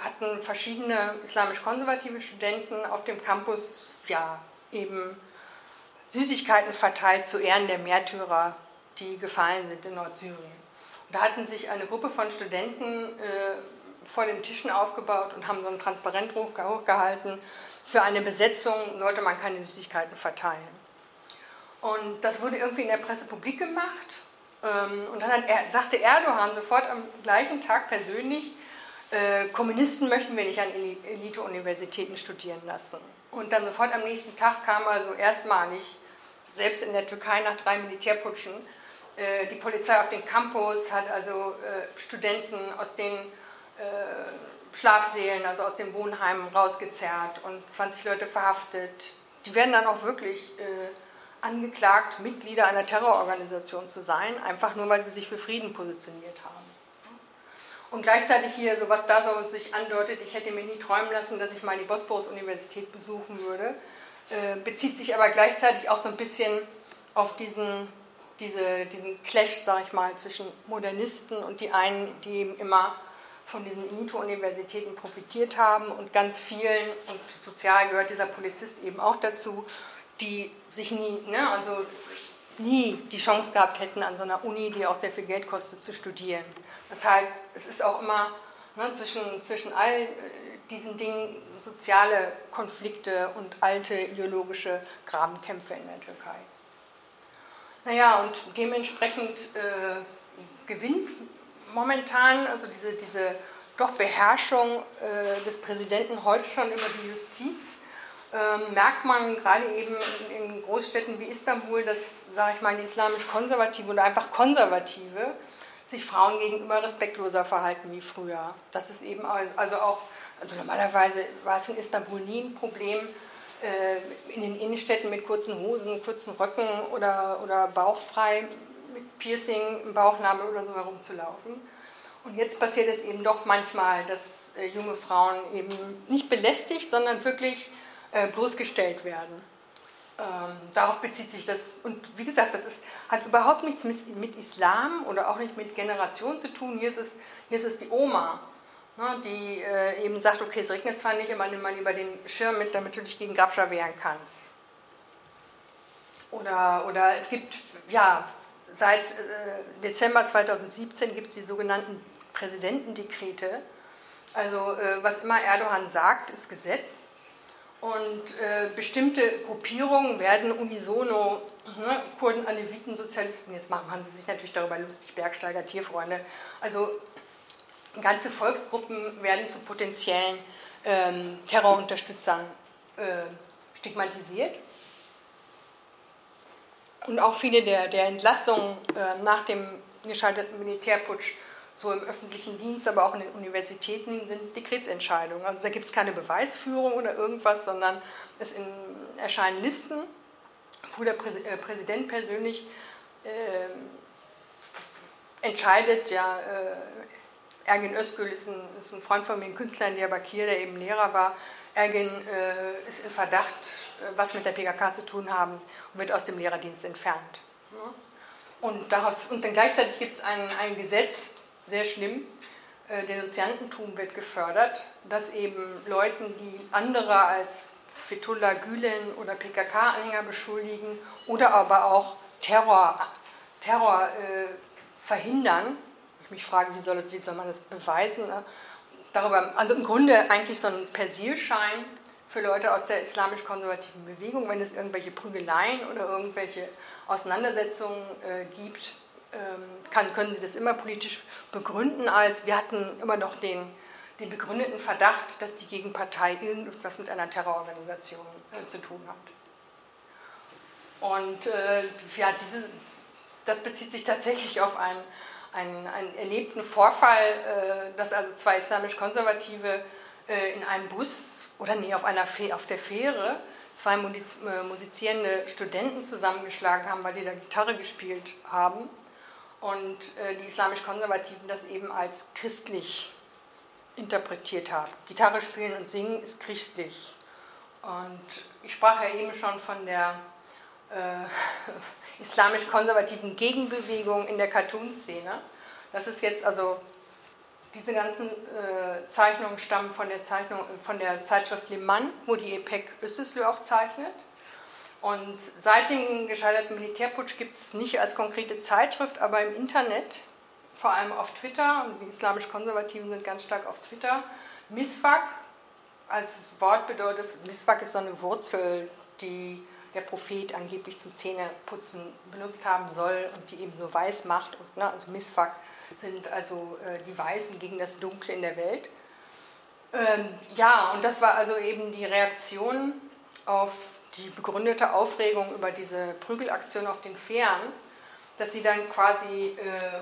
hatten verschiedene islamisch-konservative Studenten auf dem Campus ja, eben Süßigkeiten verteilt zu Ehren der Märtyrer, die gefallen sind in Nordsyrien. Und da hatten sich eine Gruppe von Studenten äh, vor den Tischen aufgebaut und haben so ein Transparent hochgehalten. Für eine Besetzung sollte man keine Süßigkeiten verteilen. Und das wurde irgendwie in der Presse publik gemacht. Ähm, und dann sagte Erdogan sofort am gleichen Tag persönlich, äh, Kommunisten möchten wir nicht an Elite-Universitäten studieren lassen. Und dann sofort am nächsten Tag kam also erstmalig, selbst in der Türkei nach drei Militärputschen, äh, die Polizei auf den Campus hat also äh, Studenten aus den Schlafsälen, also aus den Wohnheimen rausgezerrt und 20 Leute verhaftet. Die werden dann auch wirklich angeklagt, Mitglieder einer Terrororganisation zu sein, einfach nur weil sie sich für Frieden positioniert haben. Und gleichzeitig hier, so was da so sich andeutet, ich hätte mir nie träumen lassen, dass ich mal die Bosporus-Universität besuchen würde. äh, bezieht sich aber gleichzeitig auch so ein bisschen auf diesen, diese, diesen Clash, sag ich mal, zwischen Modernisten und die einen, die eben immer von diesen Elite-Universitäten profitiert haben und ganz vielen, und sozial gehört dieser Polizist eben auch dazu, die sich nie, ne, also nie die Chance gehabt hätten, an so einer Uni, die auch sehr viel Geld kostet, zu studieren. Das heißt, es ist auch immer ne, zwischen, zwischen all äh, diesen Dingen soziale Konflikte und alte ideologische Grabenkämpfe in der Türkei. Naja, und dementsprechend äh, gewinnt momentan, also diese, diese doch Beherrschung äh, des Präsidenten heute schon über die Justiz, ähm, merkt man gerade eben in, Großstädten wie Istanbul, dass, sage ich mal, die islamisch-konservative oder einfach Konservative sich Frauen gegenüber respektloser verhalten wie früher. Das ist eben also auch, also normalerweise war es in Istanbul nie ein Problem, äh, in den Innenstädten mit kurzen Hosen, kurzen Röcken oder, oder bauchfrei mit Piercing im Bauchnabel oder so herumzulaufen. Und jetzt passiert es eben doch manchmal, dass äh, junge Frauen eben nicht belästigt, sondern wirklich äh, bloßgestellt werden. Ähm, darauf bezieht sich das. Und wie gesagt, das ist, hat überhaupt nichts mit, Islam oder auch nicht mit Generation zu tun. Hier ist es, hier ist es die Oma, ne, die äh, eben sagt, okay, es regnet zwar nicht, aber nimm mal lieber den Schirm mit, damit du dich gegen Grabscher wehren kannst. Oder, oder es gibt, ja, seit äh, Dezember 2017 gibt es die sogenannten Präsidentendekrete. Also äh, was immer Erdogan sagt, ist Gesetz. Und äh, bestimmte Gruppierungen werden unisono, ne, Kurden, Aleviten, Sozialisten, jetzt machen, sie sich natürlich darüber lustig, Bergsteiger, Tierfreunde. Also ganze Volksgruppen werden zu potenziellen ähm, Terrorunterstützern äh, stigmatisiert. Und auch viele der, der Entlassungen äh, nach dem gescheiterten Militärputsch so im öffentlichen Dienst, aber auch in den Universitäten sind Dekretsentscheidungen. Also da gibt es keine Beweisführung oder irgendwas, sondern es in, erscheinen Listen, wo der Prä äh, Präsident persönlich äh, entscheidet, ja, äh, Ergin Özgül ist ein, ist ein, Freund von mir, ein Künstler in Diyarbakir, der eben Lehrer war. Ergin äh, ist in Verdacht, äh, was mit der PKK zu tun haben und wird aus dem Lehrerdienst entfernt. Und, daraus, und dann gleichzeitig gibt es ein, ein Gesetz, sehr schlimm. Äh, Denunziantentum wird gefördert, dass eben Leuten, die andere als Fethullah Gülen oder PKK-Anhänger beschuldigen oder aber auch Terror, Terror äh, verhindern. Ich mich frage, wie soll, wie soll man das beweisen? Ne? Darüber, also im Grunde eigentlich so ein Persilschein für Leute aus der islamisch-konservativen Bewegung, wenn es irgendwelche Prügeleien oder irgendwelche Auseinandersetzungen äh, gibt, kann, können Sie das immer politisch begründen, als wir hatten immer noch den, den begründeten Verdacht, dass die Gegenpartei irgendwas mit einer Terrororganisation äh, zu tun hat. Und äh, ja, diese, das bezieht sich tatsächlich auf einen, einen, einen erlebten Vorfall, äh, dass also zwei islamisch-konservative äh, in einem Bus oder nee, auf, einer auf der Fähre zwei äh, musizierende Studenten zusammengeschlagen haben, weil die da Gitarre gespielt haben und äh, die islamisch-konservativen das eben als christlich interpretiert haben. Gitarre spielen und singen ist christlich. Und ich sprach ja eben schon von der äh, <laughs> islamisch-konservativen Gegenbewegung in der Cartoon-Szene. Das ist jetzt also, diese ganzen äh, Zeichnungen stammen von der, Zeichnung, von der Zeitschrift Le Mans, wo die EPEC Östeslö auch zeichnet. Und seit dem gescheiterten Militärputsch gibt es nicht als konkrete Zeitschrift, aber im Internet, vor allem auf Twitter, und die islamisch-konservativen sind ganz stark auf Twitter, Miswak als Wort bedeutet, Miswak ist so eine Wurzel, die der Prophet angeblich zum Zähneputzen benutzt haben soll und die eben so weiß macht. Und, ne, also Miswak sind also äh, die Weißen gegen das Dunkle in der Welt. Ähm, ja, und das war also eben die Reaktion auf die begründete Aufregung über diese Prügelaktion auf den Fähren, dass sie dann quasi äh,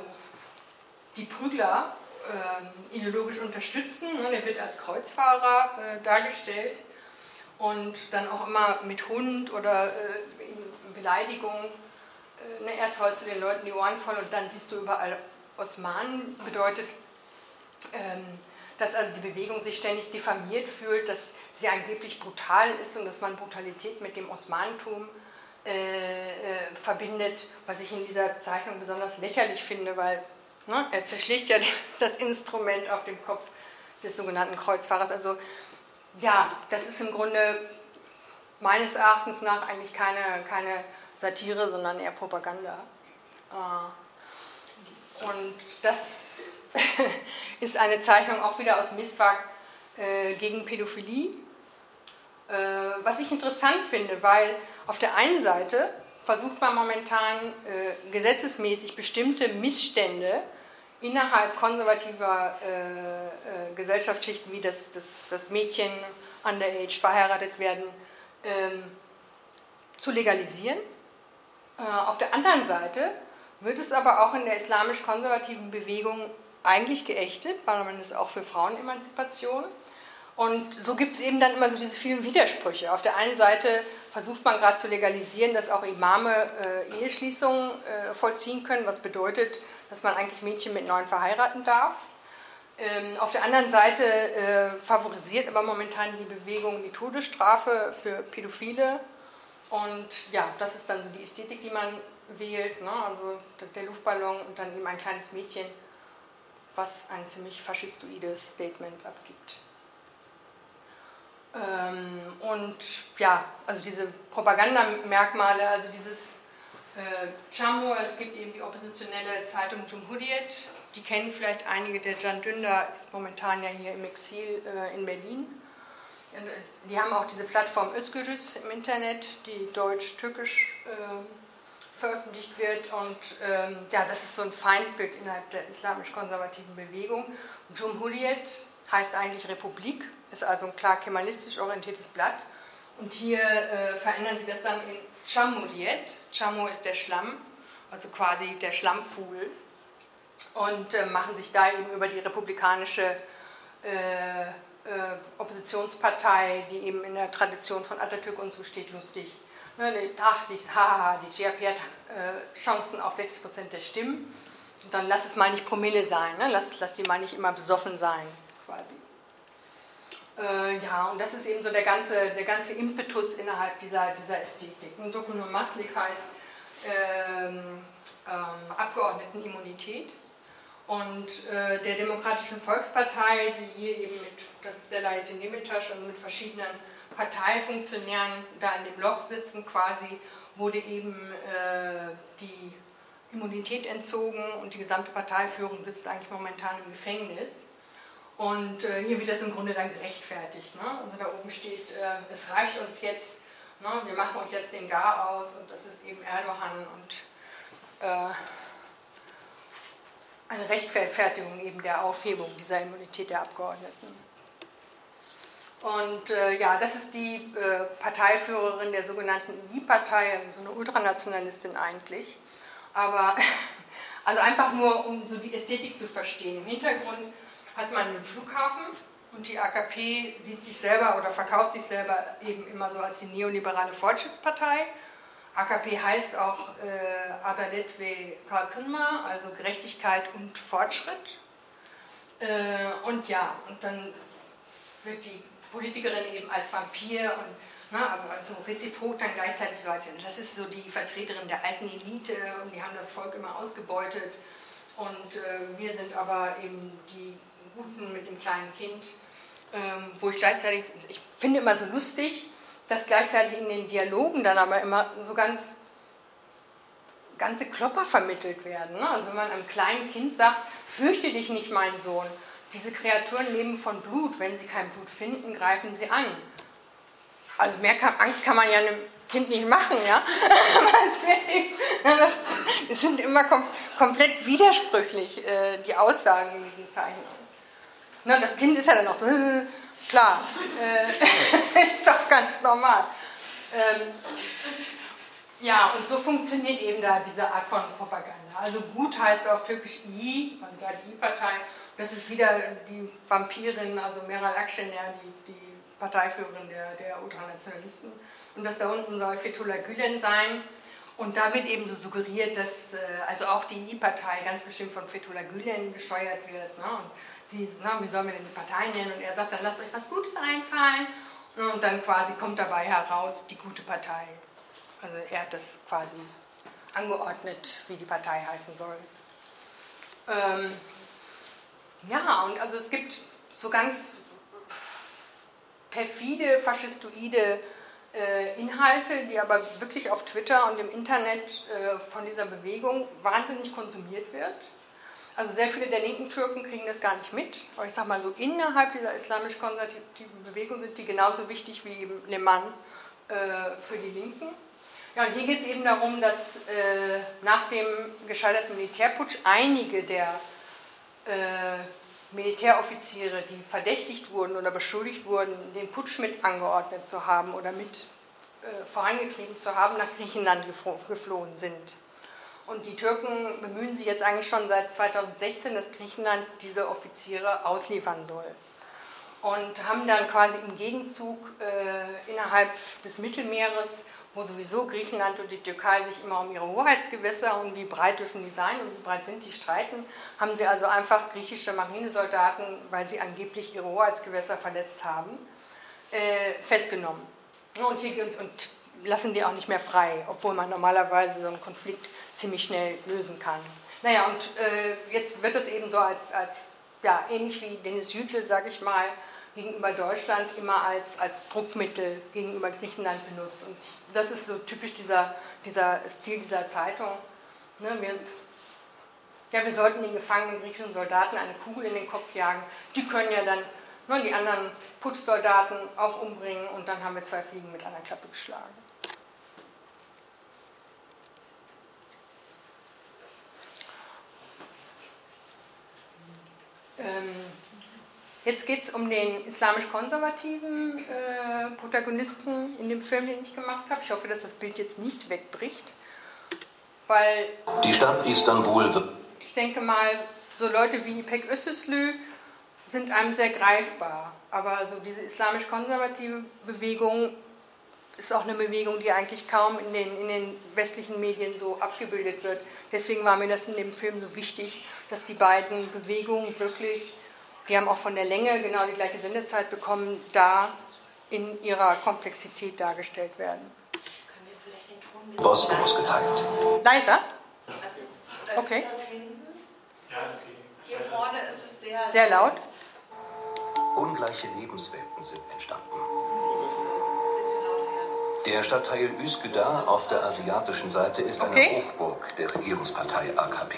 die Prügler äh, ideologisch unterstützen. Ne? Der wird als Kreuzfahrer äh, dargestellt und dann auch immer mit Hund oder äh, Beleidigung. Äh, ne? Erst haust du den Leuten die Ohren voll und dann siehst du überall Osmanen, bedeutet, ähm, dass also die Bewegung sich ständig diffamiert fühlt, dass sie angeblich brutal ist und dass man Brutalität mit dem Osmanentum äh, äh, verbindet, was ich in dieser Zeichnung besonders lächerlich finde, weil ne, er zerschlägt ja <laughs> das Instrument auf dem Kopf des sogenannten Kreuzfahrers. Also ja, das ist im Grunde meines Erachtens nach eigentlich keine, keine Satire, sondern eher Propaganda. Äh, und das <laughs> ist eine Zeichnung auch wieder aus Mistwag äh, gegen Pädophilie. Äh, was ich interessant finde, weil auf der einen Seite versucht man momentan gesetzesmäßig bestimmte Missstände innerhalb konservativer Gesellschaftsschichten, wie das, das, das Mädchen underage verheiratet werden, ähm, zu legalisieren. auf der anderen Seite wird es aber auch in der islamisch-konservativen Bewegung eigentlich geächtet, weil man ist auch für Frauenemanzipation. Und so gibt es eben dann immer so diese vielen Widersprüche. Auf der einen Seite versucht man gerade zu legalisieren, dass auch Imame äh, Eheschließungen äh, vollziehen können, was bedeutet, dass man eigentlich Mädchen mit neun verheiraten darf. Ähm, auf der anderen Seite äh, favorisiert aber momentan die Bewegung die Todesstrafe für Pädophile. Und ja, das ist dann so die Ästhetik, die man wählt. Ne? Also der Luftballon und dann eben ein kleines Mädchen was ein ziemlich faschistoides Statement abgibt. Ähm, und ja, also diese Propagandamerkmale, also dieses äh, Chambo, es gibt eben die oppositionelle Zeitung Cumhuriyet, die kennen vielleicht einige, der Can Dündar ist momentan ja hier im Exil äh, in Berlin. Äh, die haben auch diese Plattform Özgürüz im Internet, die deutsch-türkisch äh, veröffentlicht wird. Und ähm, ja, das ist so ein Feindbild innerhalb der islamisch-konservativen Bewegung. Jumhuriyet heißt eigentlich Republik, ist also ein klar kemalistisch orientiertes Blatt. Und hier äh, verändern sie das dann in Chamuriyet. Chamu ist der Schlamm, also quasi der Schlammvogel. Und äh, machen sich da eben über die republikanische äh, äh Oppositionspartei, die eben in der Tradition von Atatürk und so steht, lustig. Ne, ach, die, haha, die GRP hat äh, Chancen auf 60 Prozent der Stimmen. Und dann lass es mal nicht Promille sein, ne? lass, lass die mal nicht immer besoffen sein, quasi. Äh, ja, und das ist eben so der ganze, der ganze Impetus innerhalb dieser, dieser Ästhetik. Und Dokuno Maslik heißt ähm, ähm, Abgeordnetenimmunität. Und äh, der Demokratischen Volkspartei, die hier eben mit, das ist Selahattin Demirtas, und mit verschiedenen Parteifunktionären da in dem Loch sitzen quasi, wurde eben äh, die Immunität entzogen und die gesamte Parteiführung sitzt eigentlich momentan im Gefängnis. Und äh, hier wird das im Grunde dann gerechtfertigt. Ne? Also da oben steht, äh, es reicht uns jetzt, ne? wir machen euch jetzt den Gar aus und das ist eben Erdogan und äh, eine Rechtfertigung eben der Aufhebung dieser Immunität der Abgeordneten. Und äh, ja, das ist die äh, Parteiführerin der sogenannten I-Partei, also so eine Ultranationalistin eigentlich. Aber <laughs> also einfach nur, um so die Ästhetik zu verstehen. Im Hintergrund hat man den Flughafen und die AKP sieht sich selber oder verkauft sich selber eben immer so als die neoliberale Fortschrittspartei. AKP heißt auch äh, Adalet ve Kalkınma, also Gerechtigkeit und Fortschritt. Äh, und ja, und dann wird die Politikerin eben als Vampir und ne, aber also reziprok dann gleichzeitig so als, das ist so die Vertreterin der alten Elite und die haben das Volk immer ausgebeutet und äh, wir sind aber eben die Guten mit dem kleinen Kind, ähm, wo ich gleichzeitig, ich finde immer so lustig, dass gleichzeitig in den Dialogen dann aber immer so ganz ganze Klopper vermittelt werden. Ne? Also wenn man einem kleinen Kind sagt, fürchte dich nicht, mein Sohn, diese Kreaturen leben von Blut. Wenn sie kein Blut finden, greifen sie an. Also mehr Angst kann man ja einem Kind nicht machen, ja. <laughs> <laughs> das sind immer kom komplett widersprüchlich, äh, die Aussagen in diesen Zeichen. Na, das Kind ist ja dann auch so, <laughs> klar, äh, <laughs> ist doch ganz normal. Ähm, ja, und so funktioniert eben da diese Art von Propaganda. Also gut heißt auf Türkisch I, also da die I-Partei, das ist wieder die Vampirin, also Meral Akşener, die, die Parteiführerin der, der Ultranationalisten. Und das da unten soll Fethullah Gülen sein. Und da wird eben so suggeriert, dass äh, also auch die I-Partei ganz bestimmt von Fethullah Gülen gesteuert wird. Ne? Und sie, na, wie sollen wir denn die Partei nennen? Und er sagt, dann lasst euch was Gutes einfallen. Und dann quasi kommt dabei heraus die gute Partei. Also er hat das quasi angeordnet, wie die Partei heißen soll. Ähm, ja, und also es gibt so ganz perfide, faschistoide äh, Inhalte, die aber wirklich auf Twitter und im Internet äh, von dieser Bewegung wahnsinnig konsumiert wird. Also sehr viele der linken Türken kriegen das gar nicht mit. Aber ich sage mal so, innerhalb dieser islamisch-konservativen Bewegung sind die genauso wichtig wie eben Le Mans äh, für die Linken. Ja, und hier geht es eben darum, dass äh, nach dem gescheiterten Militärputsch einige der äh, Militäroffiziere, die verdächtigt wurden oder beschuldigt wurden, den Putsch mit angeordnet zu haben oder mit äh, vorangetrieben zu haben, nach Griechenland geflohen sind. Und die Türken bemühen sich jetzt eigentlich schon seit 2016, dass Griechenland diese Offiziere ausliefern soll. Und haben dann quasi im Gegenzug äh, innerhalb des Mittelmeeres, wo sowieso Griechenland und die Türkei sich immer um ihre Hoheitsgewässer, um wie breit dürfen die sein und wie breit sind die streiten, haben sie also einfach griechische Marinesoldaten, weil sie angeblich ihre Hoheitsgewässer verletzt haben, äh, festgenommen. Und, hier, und lassen die auch nicht mehr frei, obwohl man normalerweise so einen Konflikt ziemlich schnell lösen kann. Naja, und äh, jetzt wird es eben so als, als ja, ähnlich wie Dennis Yücel, sage ich mal, gegenüber Deutschland immer als, als Druckmittel gegenüber Griechenland benutzt. Und das ist so typisch dieser, dieser Stil dieser Zeitung. Ne, wir, ja, wir sollten den gefangenen griechischen Soldaten eine Kugel in den Kopf jagen. Die können ja dann ne, die anderen Putzsoldaten auch umbringen und dann haben wir zwei Fliegen mit einer Klappe geschlagen. Jetzt geht es um den islamisch-konservativen äh, Protagonisten in dem Film, den ich gemacht habe. Ich hoffe, dass das Bild jetzt nicht wegbricht. Weil Die Stadt Istanbul wird. Ich denke mal, so Leute wie İpek Özüslü sind einem sehr greifbar. Aber so diese islamisch-konservative Bewegung ist auch eine Bewegung, die eigentlich kaum in den, in den westlichen Medien so abgebildet wird. Deswegen war mir das in dem Film so wichtig, dass die beiden Bewegungen wirklich, die haben auch von der Länge genau die gleiche Sendezeit bekommen, da in ihrer Komplexität dargestellt werden. Bosporus geteilt. Leiser? Also, Okay. Ist das hinten? Hier vorne ist es sehr, Sehr laut? Ungleiche Lebenswelten sind entstanden. bisschen ja. Der Stadtteil Üsküdar auf der asiatischen Seite ist eine Okay. Hochburg der Regierungspartei AKP.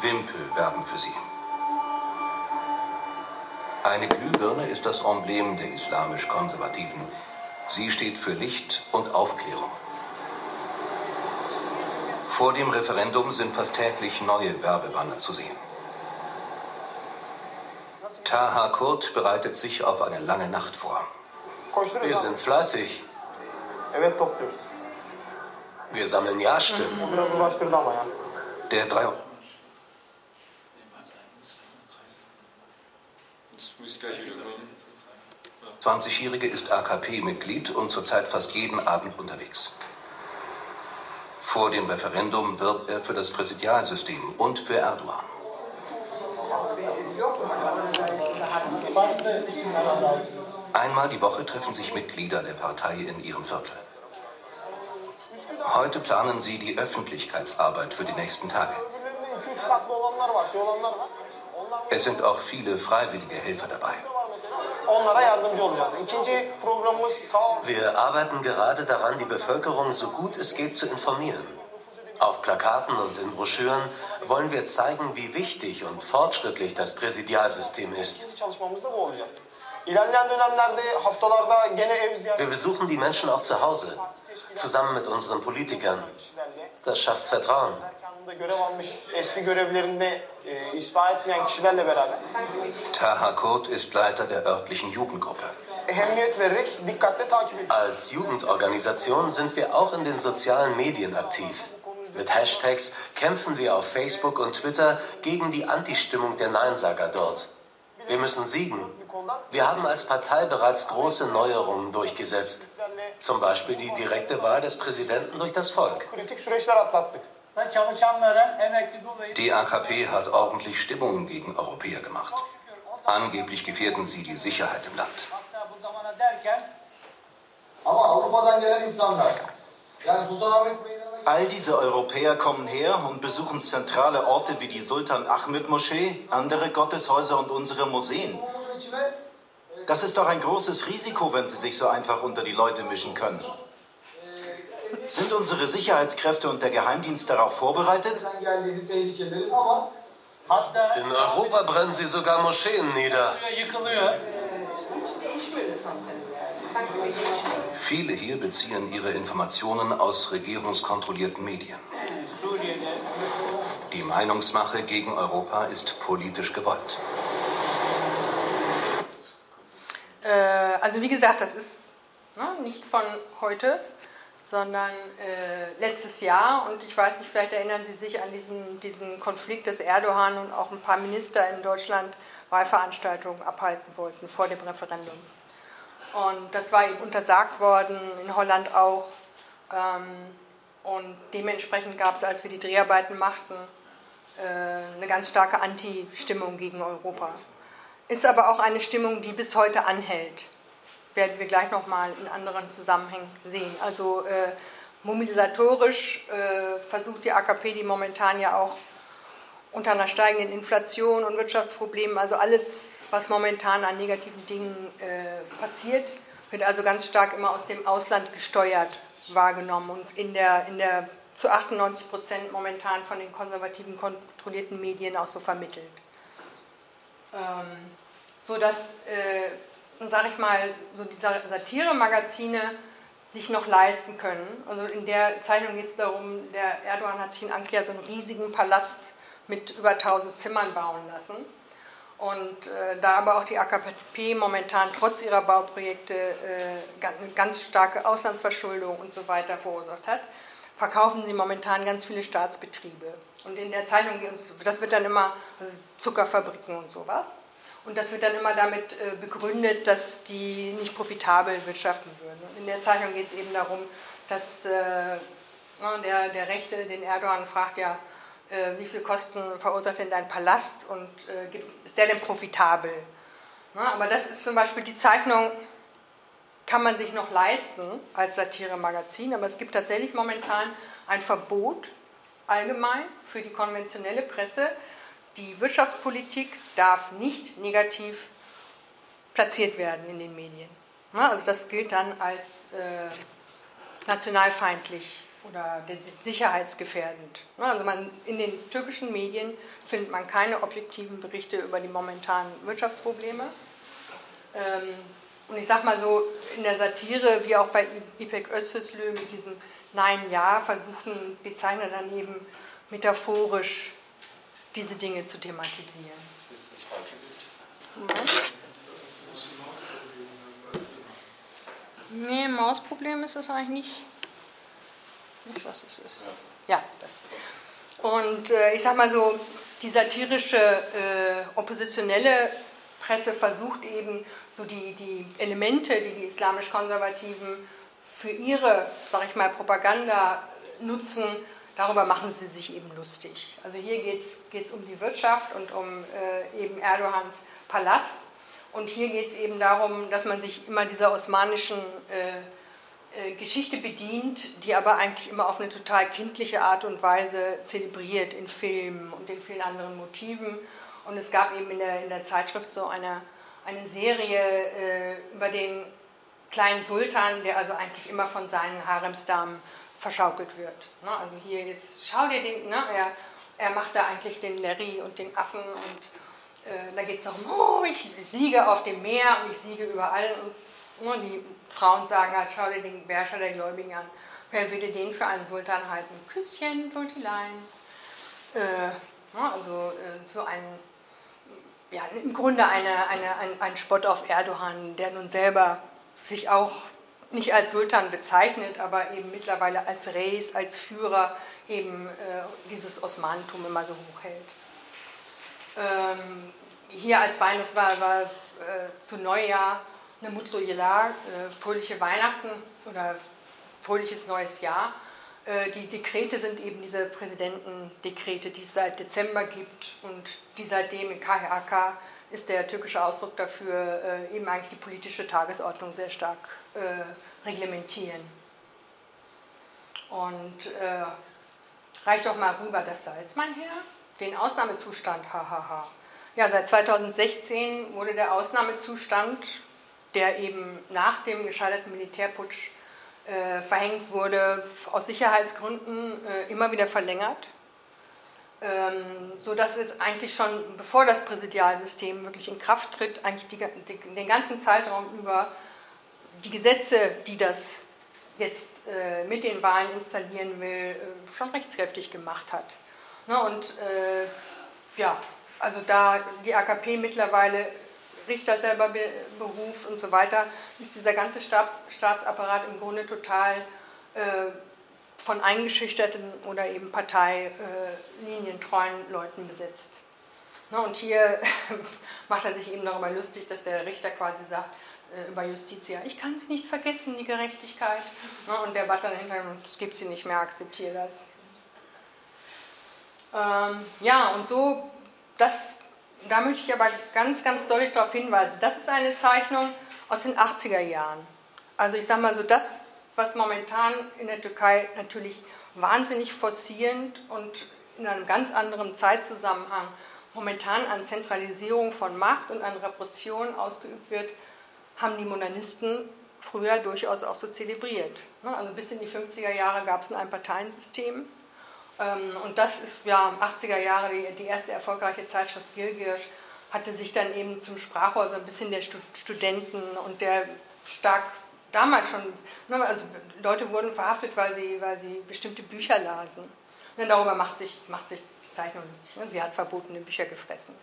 Wimpel werben für sie. Eine Glühbirne ist das Emblem der islamisch-konservativen. Sie steht für Licht und Aufklärung. Vor dem Referendum sind fast täglich neue Werbebanner zu sehen. Taha Kurt bereitet sich auf eine lange Nacht vor. Wir sind fleißig. Wir sammeln Ja-Stimmen. Der 3 Das muss ich gleich wiederholen. 20-Jährige ist AKP-Mitglied und zurzeit fast jeden Abend unterwegs. Vor dem Referendum wirbt er für das Präsidialsystem und für Erdogan. Einmal die Woche treffen sich Mitglieder der Partei in ihrem Viertel. Heute planen sie die Öffentlichkeitsarbeit für die nächsten Tage. Es sind auch viele freiwillige Helfer dabei. Wir arbeiten gerade daran, die Bevölkerung so gut es geht zu informieren. Auf Plakaten und in Broschüren wollen wir zeigen, wie wichtig und fortschrittlich das Präsidialsystem ist. Wir besuchen die Menschen auch zu Hause, zusammen mit unseren Politikern. Das schafft Vertrauen. Taha Kurt ist Leiter der örtlichen Jugendgruppe. Als Jugendorganisation sind wir auch in den sozialen Medien aktiv. Mit Hashtags kämpfen wir auf Facebook und Twitter gegen die Anti-Stimmung der Neinsager dort. Wir müssen siegen. Wir haben als Partei bereits große Neuerungen durchgesetzt. Zum Beispiel die direkte Wahl des Präsidenten durch das Volk. Die AKP hat ordentlich Stimmung gegen Europäer gemacht. Angeblich gefährden sie die Sicherheit im Land. All diese Europäer kommen her und besuchen zentrale Orte wie die Sultan Ahmed Moschee, andere Gotteshäuser und unsere Museen. Das ist doch ein großes Risiko, wenn sie sich so einfach unter die Leute mischen können. Sind unsere Sicherheitskräfte und der Geheimdienst darauf vorbereitet? In Europa brennen sie sogar Moscheen nieder. Viele hier beziehen ihre Informationen aus regierungskontrollierten Medien. Die Meinungsmache gegen Europa ist politisch gewollt. Äh, also wie gesagt, das ist ne, nicht von heute, sondern äh, letztes Jahr. Und ich weiß nicht, vielleicht erinnern Sie sich an diesen, diesen Konflikt, dass Erdogan und auch ein paar Minister in Deutschland Wahlveranstaltungen abhalten wollten vor dem Referendum. Und das war eben untersagt worden, in Holland auch. Ähm, und dementsprechend gab es, als wir die Dreharbeiten machten, äh, eine ganz starke Anti-Stimmung gegen Europa. Ist aber auch eine Stimmung, die bis heute anhält. Werden wir gleich nochmal in anderen Zusammenhängen sehen. Also äh, mobilisatorisch äh, versucht die AKP, die momentan ja auch unter einer steigenden Inflation und Wirtschaftsproblemen, also alles was momentan an negativen Dingen äh, passiert, wird also ganz stark immer aus dem Ausland gesteuert wahrgenommen und in der, in der zu 98 Prozent momentan von den konservativen kontrollierten Medien auch so vermittelt. Ähm, so dass, äh, sage ich mal, so diese Satire-Magazine sich noch leisten können. Also in der Zeichnung geht es darum, der Erdogan hat sich in Ankara so einen riesigen Palast mit über 1000 Zimmern bauen lassen. Und äh, da aber auch die AKP momentan trotz ihrer Bauprojekte äh, eine ganz starke Auslandsverschuldung und so weiter verursacht hat, verkaufen sie momentan ganz viele Staatsbetriebe. Und in der Zeitung, das wird dann immer Zuckerfabriken und sowas. Und das wird dann immer damit äh, begründet, dass die nicht profitabel wirtschaften würden. In der Zeitung geht es eben darum, dass äh, der, der Rechte den Erdogan fragt ja, äh, wie viel Kosten verursacht denn dein Palast und ist der denn profitabel? Na, aber das ist zum Beispiel die Zeichnung, kann man sich noch leisten als Satire-Magazin, aber es gibt tatsächlich momentan ein Verbot allgemein für die konventionelle Presse. Die Wirtschaftspolitik darf nicht negativ platziert werden in den Medien. Na, also das gilt dann als äh, nationalfeindlich oder sicherheitsgefährdend. Also man, in den türkischen Medien findet man keine objektiven Berichte über die momentanen Wirtschaftsprobleme. Ähm, und ich sage mal so, in der Satire, wie auch bei İpek Öztürslü mit diesem Nein, Ja, versuchen die Zeichner dann eben metaphorisch diese Dinge zu thematisieren. Das ist das falsche Bild. Nee, Mausproblem ist das eigentlich nicht nicht, was es ist. Ja, das. Und äh, ich sag mal so, die satirische äh, oppositionelle Presse versucht eben so die, die Elemente, die die islamisch-konservativen für ihre, sag ich mal, Propaganda nutzen, darüber machen sie sich eben lustig. Also hier geht es um die Wirtschaft und um äh, eben Erdogans Palast. Und hier geht es eben darum, dass man sich immer dieser osmanischen äh, äh, Geschichte bedient, die aber eigentlich immer auf eine total kindliche Art und Weise zelebriert in Filmen und in vielen anderen Motiven. Und es gab eben in der, in der Zeitschrift so eine, eine Serie äh, über den kleinen Sultan, der also eigentlich immer von seinen Haremsdamen verschaukelt wird. Ne? Also hier jetzt, schau dir den, ne? er, er macht da eigentlich den Larry und den Affen und äh, da geht es darum, oh, ich siege auf dem Meer und ich siege überall und Ne, die Frauen sagen halt, schau dir den Beherrscher der Gläubigen an. Wer würde den für einen Sultan halten? Küsschen, Sultilein. Äh, ne, also äh, so ein, ja, im Grunde eine, eine, ein, ein Spott auf Erdogan, der nun selber sich auch nicht als Sultan bezeichnet, aber eben mittlerweile als Reis, als Führer eben äh, dieses Osmanentum immer so hoch hält. Ähm, hier als Wein, das war, war äh, zu Neujahr eine Mutlu Yela, äh, fröhliche Weihnachten oder fröhliches neues Jahr. Äh, die Dekrete sind eben diese Präsidentendekrete, die es seit Dezember gibt und die seitdem in KHK ist der türkische Ausdruck dafür, äh, eben eigentlich die politische Tagesordnung sehr stark äh, reglementieren. Und äh, reicht doch mal rüber das Salz, mein Herr. Den Ausnahmezustand, hahaha. Ja, seit 2016 wurde der Ausnahmezustand, der eben nach dem gescheiterten Militärputsch äh, verhängt wurde, aus Sicherheitsgründen äh, immer wieder verlängert. Ähm, sodass jetzt eigentlich schon, bevor das Präsidialsystem wirklich in Kraft tritt, eigentlich die, die, den ganzen Zeitraum über die Gesetze, die das jetzt äh, mit den Wahlen installieren will, äh, schon rechtskräftig gemacht hat. Ne, und äh, ja, also da die AKP mittlerweile Richter selber beruft und so weiter, ist dieser ganze Staats Staatsapparat im Grunde total äh, von eingeschüchterten oder eben parteilinientreuen äh, Leuten besetzt. Ne, und hier <laughs> macht er sich eben darüber lustig, dass der Richter quasi sagt, über Justitia, ich kann sie nicht vergessen, die Gerechtigkeit. Ne, und der Butler dahinter, es gibt sie nicht mehr, akzeptiere das. Ähm, ja, und so, das, da möchte ich aber ganz, ganz deutlich darauf hinweisen, das ist eine Zeichnung aus den 80er Jahren. Also ich sage mal so, das, was momentan in der Türkei natürlich wahnsinnig forcierend und in einem ganz anderen Zeitzusammenhang momentan an Zentralisierung von Macht und an Repression ausgeübt wird, haben die Monanisten früher durchaus auch so zelebriert. Ne, also bis in die 50er Jahre gab es ein Einparteiensystem ähm, und das ist ja 80er Jahre die, erste erfolgreiche Zeitschrift Gilgirsch, hatte sich dann eben zum Sprachrohr so ein bisschen der Studenten und der stark damals schon, ne, also Leute wurden verhaftet, weil sie, weil sie bestimmte Bücher lasen. Und darüber macht sich, macht sich die Zeichnung lustig. Ne? Sie hat verbotene Bücher gefressen.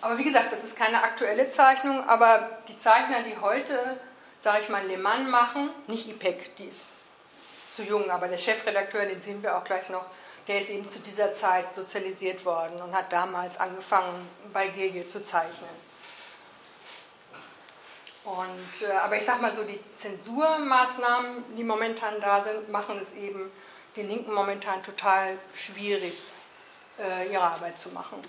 Aber wie gesagt, das ist keine aktuelle Zeichnung, aber die Zeichner, die heute, sage ich mal, Le Mans machen, nicht IPEC, die ist zu jung, aber der Chefredakteur, den sehen wir auch gleich noch, der ist eben zu dieser Zeit sozialisiert worden und hat damals angefangen, bei Gilgil zu zeichnen. Und, äh, aber ich sage mal so, die Zensurmaßnahmen, die momentan da sind, machen es eben den Linken momentan total schwierig, äh, ihre Arbeit zu machen.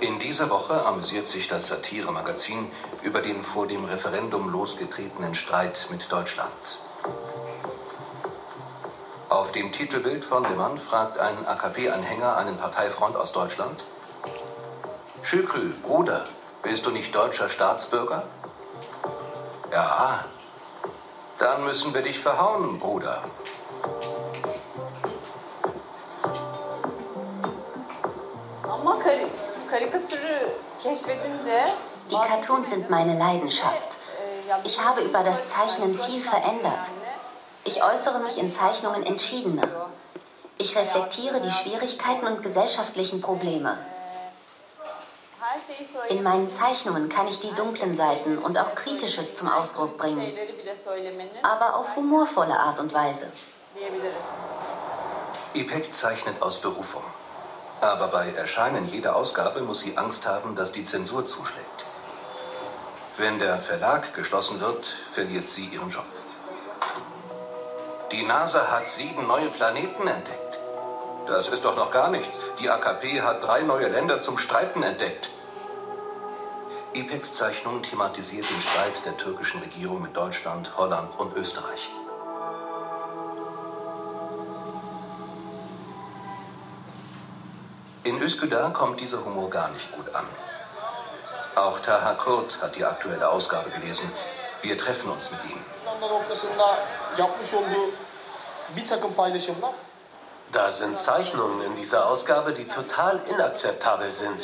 In dieser Woche amüsiert sich das Satire-Magazin über den vor dem Referendum losgetretenen Streit mit Deutschland. Auf dem Titelbild von Le Mans fragt ein AKP-Anhänger einen Parteifreund aus Deutschland: Schükrü, Bruder, bist du nicht deutscher Staatsbürger? Ja. Dann müssen wir dich verhauen, Bruder. Die Cartoons sind meine Leidenschaft. Ich habe über das Zeichnen viel verändert. Ich äußere mich in Zeichnungen entschiedener. Ich reflektiere die Schwierigkeiten und gesellschaftlichen Probleme. In meinen Zeichnungen kann ich die dunklen Seiten und auch Kritisches zum Ausdruck bringen, aber auf humorvolle Art und Weise. IPEC zeichnet aus Berufung. Aber bei Erscheinen jeder Ausgabe muss sie Angst haben, dass die Zensur zuschlägt. Wenn der Verlag geschlossen wird, verliert sie ihren Job. Die NASA hat sieben neue Planeten entdeckt. Das ist doch noch gar nichts. Die AKP hat drei neue Länder zum Streiten entdeckt. IPEX Zeichnung thematisiert den Streit der türkischen Regierung mit Deutschland, Holland und Österreich. In Üsküdar kommt dieser Humor gar nicht gut an. Auch Taha Kurt hat die aktuelle Ausgabe gelesen. Wir treffen uns mit ihm. Da sind Zeichnungen in dieser Ausgabe, die total inakzeptabel sind.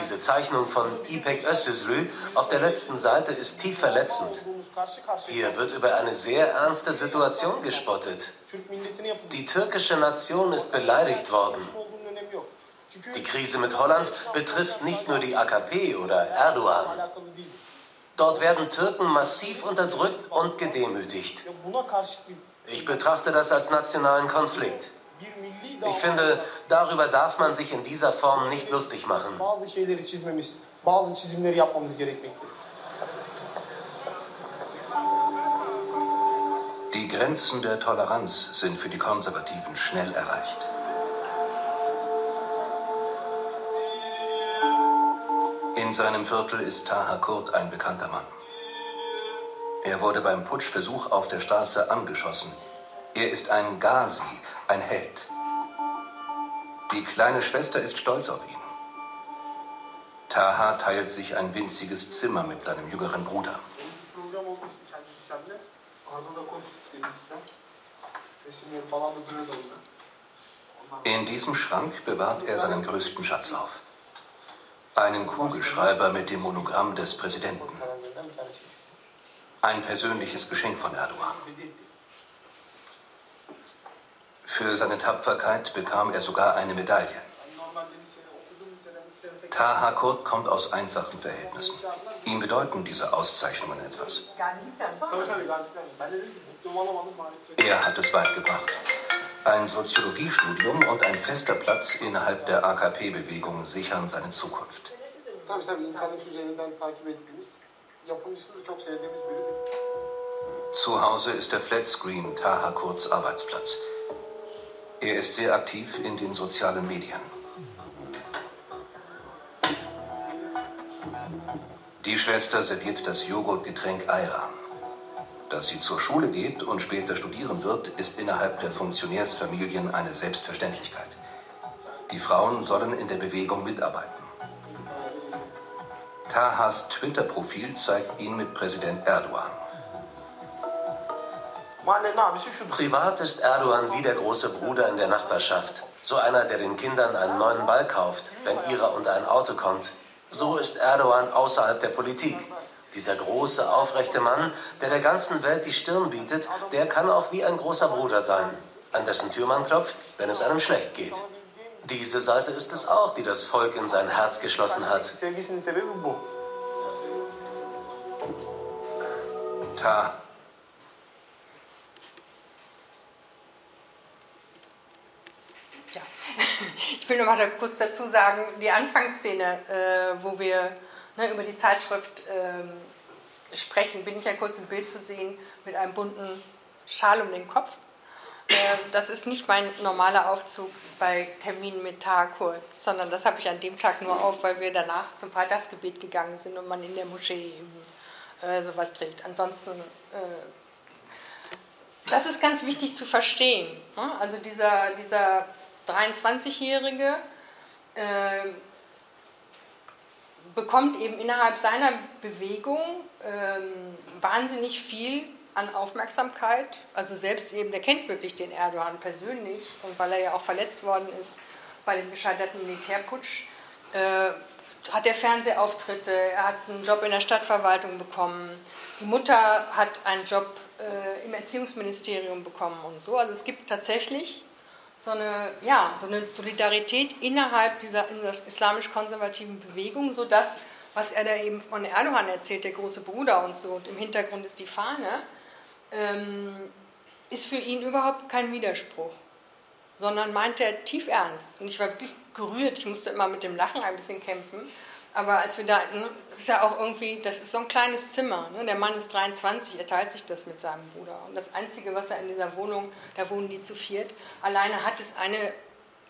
Diese Zeichnung von İpek Özsüzlü auf der letzten Seite ist tief verletzend. Hier wird über eine sehr ernste Situation gespottet. Die türkische Nation ist beleidigt worden. Die Krise mit Holland betrifft nicht nur die AKP oder Erdogan. Dort werden Türken massiv unterdrückt und gedemütigt. Ich betrachte das als nationalen Konflikt. Ich finde, darüber darf man sich in dieser Form nicht lustig machen. Die Grenzen der Toleranz sind für die Konservativen schnell erreicht. In seinem Viertel ist Taha Kurt ein bekannter Mann. Er wurde beim Putschversuch auf der Straße angeschossen. Er ist ein Ghazi, ein Held. Die kleine Schwester ist stolz auf ihn. Taha teilt sich ein winziges Zimmer mit seinem jüngeren Bruder. In diesem Schrank bewahrt er seinen größten Schatz auf. Einen Kugelschreiber mit dem Monogramm des Präsidenten. Ein persönliches Geschenk von Erdogan. Für seine Tapferkeit bekam er sogar eine Medaille. Taha Kurt kommt aus einfachen Verhältnissen. Ihm bedeuten diese Auszeichnungen etwas. Er hat es weit gebracht. Ein Soziologiestudium und ein fester Platz innerhalb der AKP-Bewegung sichern seine Zukunft. Zu Hause ist der Flatscreen Taha Kurz Arbeitsplatz. Er ist sehr aktiv in den sozialen Medien. Die Schwester serviert das Joghurtgetränk Ayran. Dass sie zur Schule geht und später studieren wird, ist innerhalb der Funktionärsfamilien eine Selbstverständlichkeit. Die Frauen sollen in der Bewegung mitarbeiten. Tahas Twitter-Profil zeigt ihn mit Präsident Erdogan. Privat ist Erdogan wie der große Bruder in der Nachbarschaft. So einer, der den Kindern einen neuen Ball kauft, wenn ihrer unter ein Auto kommt. So ist Erdogan außerhalb der Politik. Dieser große, aufrechte Mann, der der ganzen Welt die Stirn bietet, der kann auch wie ein großer Bruder sein, an dessen Tür man klopft, wenn es einem schlecht geht. Diese Seite ist es auch, die das Volk in sein Herz geschlossen hat. Ta. Ja, <laughs> ich will noch mal kurz dazu sagen, die Anfangsszene, äh, wo wir ne, über die Zeitschrift ähm, sprechen, bin ich ja kurz im Bild zu sehen mit einem bunten Schal um den Kopf. Äh, das ist nicht mein normaler Aufzug bei Terminen mit Tagkurt, sondern das habe ich an dem Tag nur auf, weil wir danach zum Freitagsgebet gegangen sind und man in der Moschee eben äh, sowas trägt. Ansonsten, äh, das ist ganz wichtig zu verstehen. Ne? Also dieser, dieser 23-Jährige, äh, bekommt eben innerhalb seiner Bewegung ähm, wahnsinnig viel an Aufmerksamkeit. Also selbst eben, der kennt wirklich den Erdogan persönlich und weil er ja auch verletzt worden ist bei dem gescheiterten Militärputsch, äh, hat er Fernsehauftritte, er hat einen Job in der Stadtverwaltung bekommen, die Mutter hat einen Job äh, im Erziehungsministerium bekommen und so. Also es gibt tatsächlich so eine, ja, so eine Solidarität innerhalb dieser, dieser islamisch-konservativen Bewegung, sodass, was er da eben von Erdogan erzählt, der große Bruder und so, und im Hintergrund ist die Fahne, ähm, ist für ihn überhaupt kein Widerspruch, sondern meint er tief ernst. Und ich war wirklich gerührt, ich musste immer mit dem Lachen ein bisschen kämpfen, aber als wir da, ne, ist ja auch irgendwie, das ist so ein kleines Zimmer. Ne? Der Mann ist 23, er teilt sich das mit seinem Bruder. Und das Einzige, was er in dieser Wohnung, da wohnen die zu viert, alleine hat, ist eine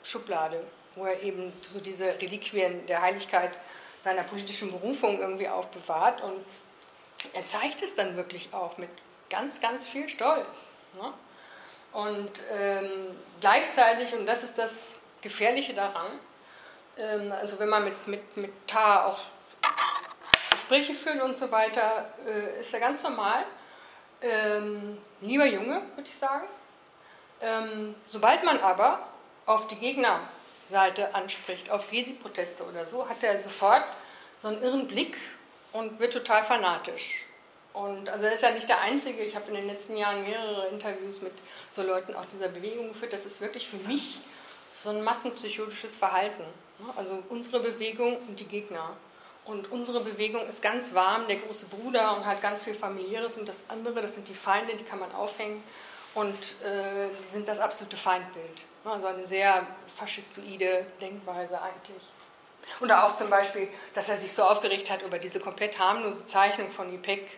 Schublade, wo er eben so diese Reliquien der Heiligkeit seiner politischen Berufung irgendwie aufbewahrt. Und er zeigt es dann wirklich auch mit ganz, ganz viel Stolz. Ne? Und ähm, gleichzeitig, und das ist das Gefährliche daran, ähm, also wenn man mit, mit, mit Tar auch Gespräche führt und so weiter, äh, ist er ganz normal. Ähm, lieber Junge, würde ich sagen. Ähm, sobald man aber auf die Gegnerseite anspricht, auf Gesi-Proteste oder so, hat er sofort so einen irren Blick und wird total fanatisch. Und also er ist ja nicht der Einzige. Ich habe in den letzten Jahren mehrere Interviews mit so Leuten aus dieser Bewegung geführt. Das ist wirklich für mich so ein massenpsychotisches Verhalten. Ne? Also unsere Bewegung und die Gegner. Und unsere Bewegung ist ganz warm, der große Bruder und hat ganz viel familiäres. Und das andere, das sind die Feinde, die kann man aufhängen. Und äh, die sind das absolute Feindbild. Ne? Also eine sehr faschistoide Denkweise eigentlich. Oder auch zum Beispiel, dass er sich so aufgeregt hat über diese komplett harmlose Zeichnung von IPEC.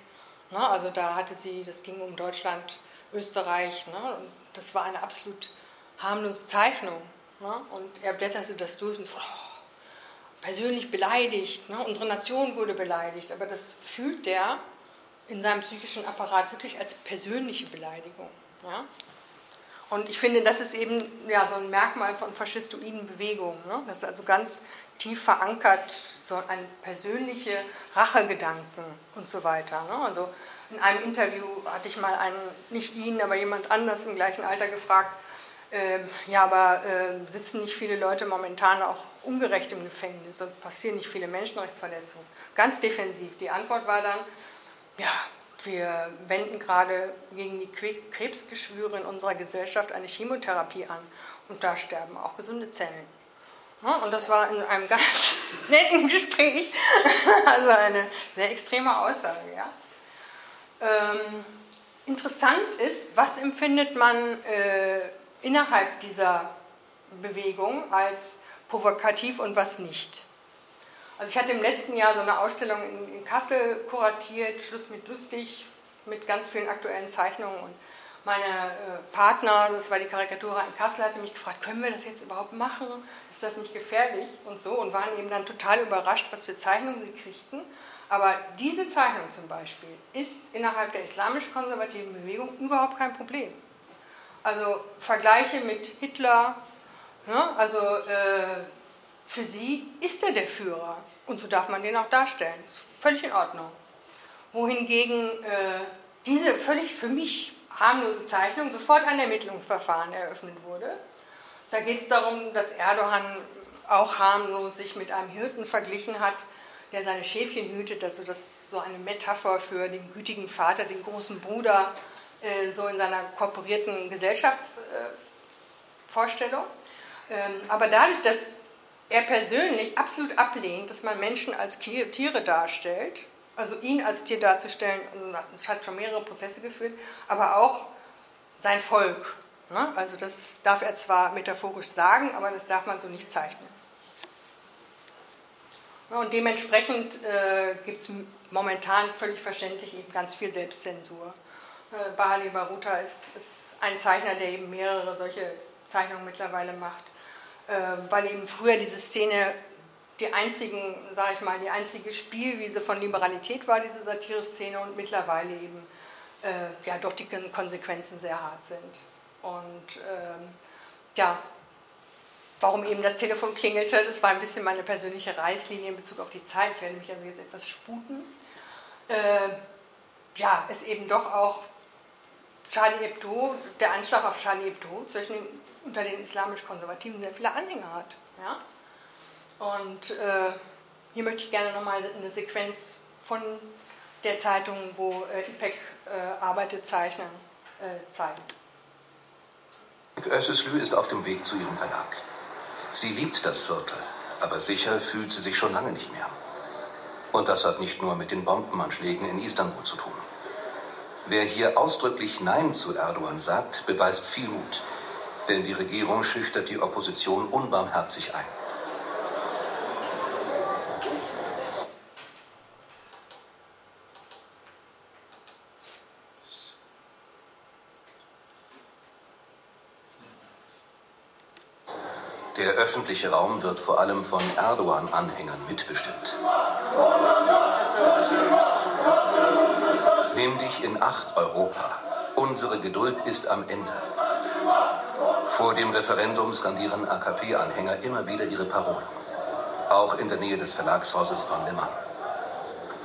Ne? Also da hatte sie, das ging um Deutschland Österreich. Ne? Und das war eine absolut harmlose Zeichnung. Ne? Und er blätterte das durch und so, oh, persönlich beleidigt. Ne? Unsere Nation wurde beleidigt. Aber das fühlt der in seinem psychischen Apparat wirklich als persönliche Beleidigung. Ja? Und ich finde, das ist eben ja, so ein Merkmal von faschistoiden Bewegungen. Ne? Das ist also ganz tief verankert, so ein persönliche Rachegedanken und so weiter. Ne? Also in einem Interview hatte ich mal einen, nicht ihn, aber jemand anders im gleichen Alter gefragt, äh, ja, aber äh, sitzen nicht viele Leute momentan auch ungerecht im Gefängnis und passieren nicht viele Menschenrechtsverletzungen? Ganz defensiv. Die Antwort war dann, ja, wir wenden gerade gegen die Krebsgeschwüre in unserer Gesellschaft eine Chemotherapie an und da sterben auch gesunde Zellen. Und das war in einem <laughs> ganz netten Gespräch, <laughs> also eine sehr extreme Aussage. Ja. Ähm, interessant ist, was empfindet man äh, innerhalb dieser Bewegung als provokativ und was nicht. Also ich hatte im letzten Jahr so eine Ausstellung in, Kassel kuratiert, Schluss mit lustig, mit ganz vielen aktuellen Zeichnungen. Und meine äh, Partner, das war die Karikatur in Kassel, hatte mich gefragt, können wir das jetzt überhaupt machen? Ist das nicht gefährlich? Und so und waren eben dann total überrascht, was für Zeichnungen sie kriegten. Aber diese Zeichnung zum Beispiel ist innerhalb der islamisch-konservativen Bewegung überhaupt kein Problem. Also Vergleiche mit Hitler, ne? also äh, für sie ist er der Führer und so darf man den auch darstellen. Ist völlig in Ordnung. Wohingegen äh, diese völlig für mich harmlose Zeichnung sofort ein Ermittlungsverfahren eröffnet wurde. Da geht es darum, dass Erdogan auch harmlos sich mit einem Hirten verglichen hat, der seine Schäfchen hütet. Also das ist so eine Metapher für den gütigen Vater, den großen Bruder, so in seiner korporierten Gesellschaftsvorstellung. Ähm, aber dadurch, dass er persönlich absolut ablehnt, dass man Menschen als Tiere darstellt. Also ihn als Tier darzustellen, also das hat schon mehrere Prozesse geführt, aber auch sein Volk. Ne? Also das darf er zwar metaphorisch sagen, aber das darf man so nicht zeichnen. Und dementsprechend äh, gibt es momentan völlig verständlich eben ganz viel Selbstzensur. Äh, Bahali Baruta ist, ist ein Zeichner, der eben mehrere solche Zeichnungen mittlerweile macht. Ähm, weil eben früher diese Szene die einzigen, sage ich mal, die einzige Spielwiese von Liberalität war, diese Satire-Szene, und mittlerweile eben äh, ja doch die Konsequenzen sehr hart sind. Und ähm, ja, warum eben das Telefon klingelte, das war ein bisschen meine persönliche Reißlinie in Bezug auf die Zeit. Ich werde mich also jetzt etwas sputen. Äh, ja, es eben doch auch Charlie Hebdo, der Anschlag auf Charlie Hebdo zwischen den unter den islamisch-konservativen sehr viele Anhänger hat. Ja? Und äh, hier möchte ich gerne nochmal eine Sequenz von der Zeitung, wo äh, IPEC äh, arbeitet, zeichnen, äh, zeigen. Össeslü ist auf dem Weg zu ihrem Verlag. Sie liebt das Viertel, aber sicher fühlt sie sich schon lange nicht mehr. Und das hat nicht nur mit den Bombenanschlägen in Istanbul zu tun. Wer hier ausdrücklich Nein zu Erdogan sagt, beweist viel Mut denn die Regierung schüchtert die Opposition unbarmherzig ein. Der öffentliche Raum wird vor allem von Erdogan-Anhängern mitbestimmt. Nimm dich in Acht, Europa. Unsere Geduld ist am Ende. Vor dem Referendum skandieren AKP-Anhänger immer wieder ihre Parolen. Auch in der Nähe des Verlagshauses von Le Mans.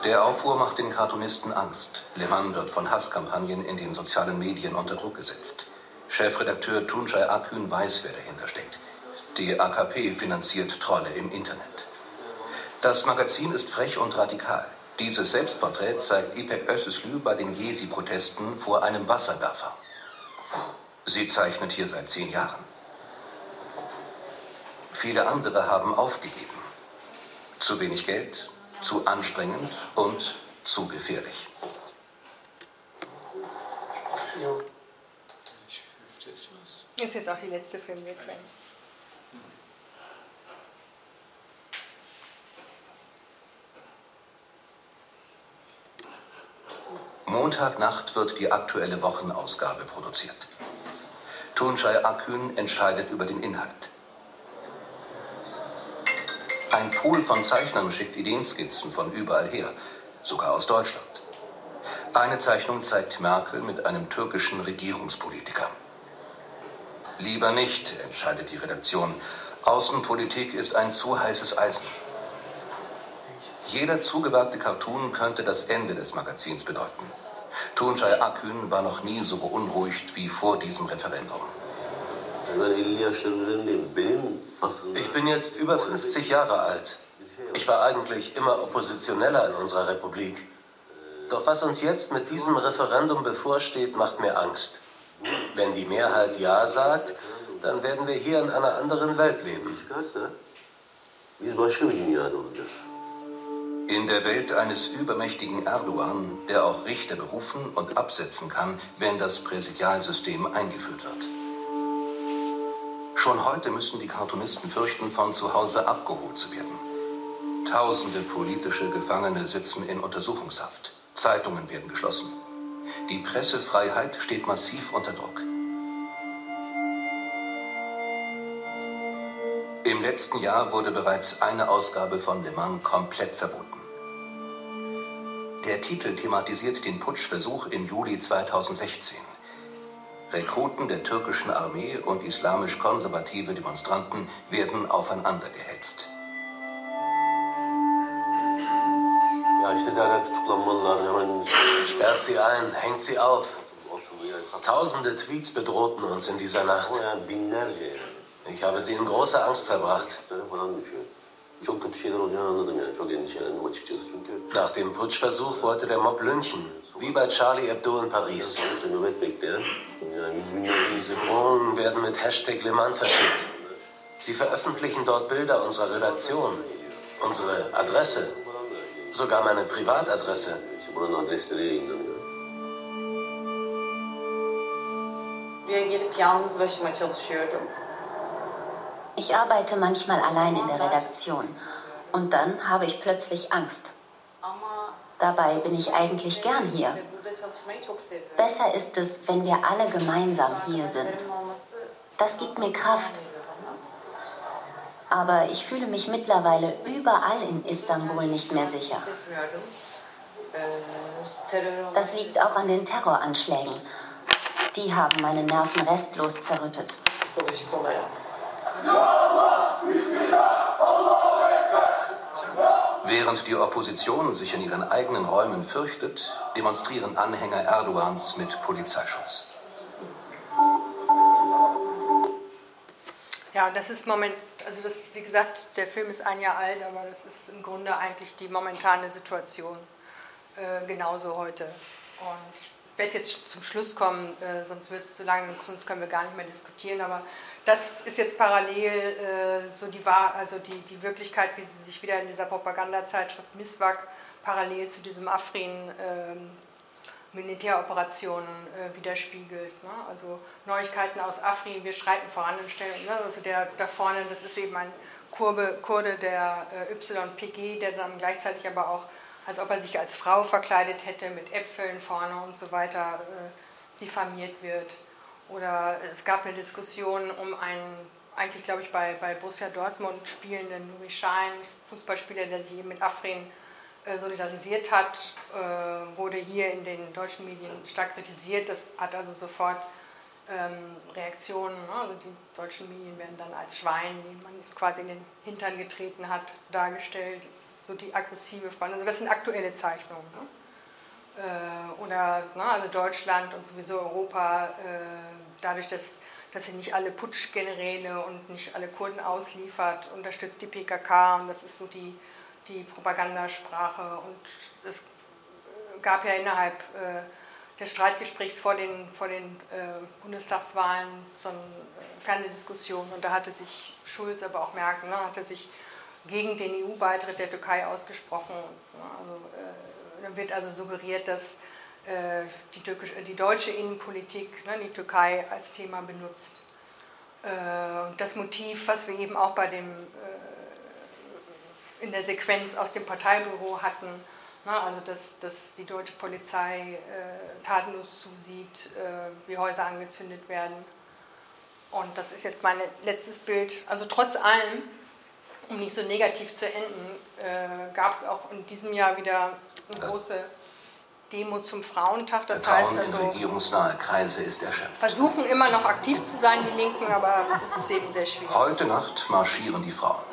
Der Aufruhr macht den Cartoonisten Angst. Le Mans wird von Hasskampagnen in den sozialen Medien unter Druck gesetzt. Chefredakteur Tunçay Akün weiß, wer dahinter steckt. Die AKP finanziert Trolle im Internet. Das Magazin ist frech und radikal. Dieses Selbstporträt zeigt İpek Özüslü bei den Jesi-Protesten vor einem Wasserwerfer. Sie zeichnet hier seit zehn Jahren. Viele andere haben aufgegeben. Zu wenig Geld, zu anstrengend und zu gefährlich. Das ist jetzt auch die letzte Filmsequenz. Montagnacht wird die aktuelle Wochenausgabe produziert. Tunçay Akün entscheidet über den Inhalt. Ein Pool von Zeichnern schickt Ideenskizzen von überall her, sogar aus Deutschland. Eine Zeichnung zeigt Merkel mit einem türkischen Regierungspolitiker. Lieber nicht, entscheidet die Redaktion. Außenpolitik ist ein zu heißes Eisen. Jeder zugewagte Cartoon könnte das Ende des Magazins bedeuten. Tunçay Akün war noch nie so beunruhigt wie vor diesem Referendum. Ich bin jetzt über 50 Jahre alt. Ich war eigentlich immer Oppositioneller in unserer Republik. Doch was uns jetzt mit diesem Referendum bevorsteht, macht mir Angst. Wenn die Mehrheit Ja sagt, dann werden wir hier in einer anderen Welt leben. In der Welt eines übermächtigen Erdogan, der auch Richter berufen und absetzen kann, wenn das Präsidialsystem eingeführt wird. Schon heute müssen die Cartoonisten fürchten, von zu Hause abgeholt zu werden. Tausende politische Gefangene sitzen in Untersuchungshaft. Zeitungen werden geschlossen. Die Pressefreiheit steht massiv unter Druck. Im letzten Jahr wurde bereits eine Ausgabe von Le Mans komplett verboten. Der Titel thematisiert den Putschversuch im Juli 2016. Rekruten der türkischen Armee und islamisch-konservative Demonstranten werden aufeinander gehetzt. Sperrt sie ein, hängt sie auf. Tausende Tweets bedrohten uns in dieser Nacht. Ich habe sie in großer Angst verbracht. Nach dem Putschversuch wollte der Mob lynchen, wie bei Charlie Hebdo in Paris. Diese Drohungen werden mit Hashtag Le Mans verschickt. Sie veröffentlichen dort Bilder unserer Redaktion, unsere Adresse, sogar meine Privatadresse. Buraya gelip yalnız başıma çalışıyorum. Ich arbeite manchmal allein in der Redaktion und dann habe ich plötzlich Angst. Dabei bin ich eigentlich gern hier. Besser ist es, wenn wir alle gemeinsam hier sind. Das gibt mir Kraft. Aber ich fühle mich mittlerweile überall in Istanbul nicht mehr sicher. Das liegt auch an den Terroranschlägen. Die haben meine Nerven restlos zerrüttet. Während die Opposition sich in ihren eigenen Räumen fürchtet, demonstrieren Anhänger Erdogans mit Polizeischutz. Ja, das ist moment, also das, wie gesagt, der Film ist ein Jahr alt, aber das ist im Grunde eigentlich die momentane Situation äh, genauso heute. Und ich werde jetzt zum Schluss kommen, äh, sonst wird es zu lang, sonst können wir gar nicht mehr diskutieren. Aber das ist jetzt parallel äh, so die, Wahr- also die, die Wirklichkeit, wie sie sich wieder in dieser Propagandazeitschrift Miswak parallel zu diesem Afrin ähm, Militäroperationen äh, widerspiegelt. Ne? Also Neuigkeiten aus Afrin, wir schreiten voran und stellen, ne? also der da vorne, das ist eben ein Kurbe, Kurde der äh, YPG, der dann gleichzeitig aber auch, als ob er sich als Frau verkleidet hätte, mit Äpfeln vorne und so weiter äh, diffamiert wird. Oder es gab eine Diskussion um einen, eigentlich glaube ich bei, bei Borussia Dortmund spielenden Nuri Schein, Fußballspieler, der sich eben mit Afrin äh, solidarisiert hat, äh, wurde hier in den deutschen Medien stark kritisiert. Das hat also sofort ähm, Reaktionen. Ne? Also die deutschen Medien werden dann als Schwein, die man quasi in den Hintern getreten hat, dargestellt. Das so die aggressive Front. Also das sind aktuelle Zeichnungen. Ne? Äh, oder ne, also Deutschland und sowieso Europa, äh, dadurch, dass, dass sie nicht alle Putschgeneräle und nicht alle Kurden ausliefert, unterstützt die PKK und das ist so die, die Propagandasprache. Und es gab ja innerhalb äh, des Streitgesprächs vor den, vor den Bundestagswahlen so eine Fernediskussion und da hatte sich Schulz, aber auch Merkel, ne, hatte sich gegen den EU-Beitritt der Türkei ausgesprochen. Ne, also, äh, wird also suggeriert, dass äh, die, türkisch, äh, die deutsche Innenpolitik ne, die Türkei als Thema benutzt. Äh, das Motiv, was wir eben auch bei dem, äh, in der Sequenz aus dem Parteibüro hatten, Na, also dass, dass die deutsche Polizei äh, tatenlos zusieht, wie Häuser angezündet werden. Und das ist jetzt mein letztes Bild. Also trotz allem, um nicht so negativ zu enden, äh, gab es auch in diesem Jahr wieder eine große Demo zum Frauentag. Das Vertrauen heißt in also, regierungsnahe Kreise ist erschöpft. versuchen immer noch aktiv zu sein, die Linken, aber es ist eben sehr schwierig. Heute Nacht marschieren die Frauen.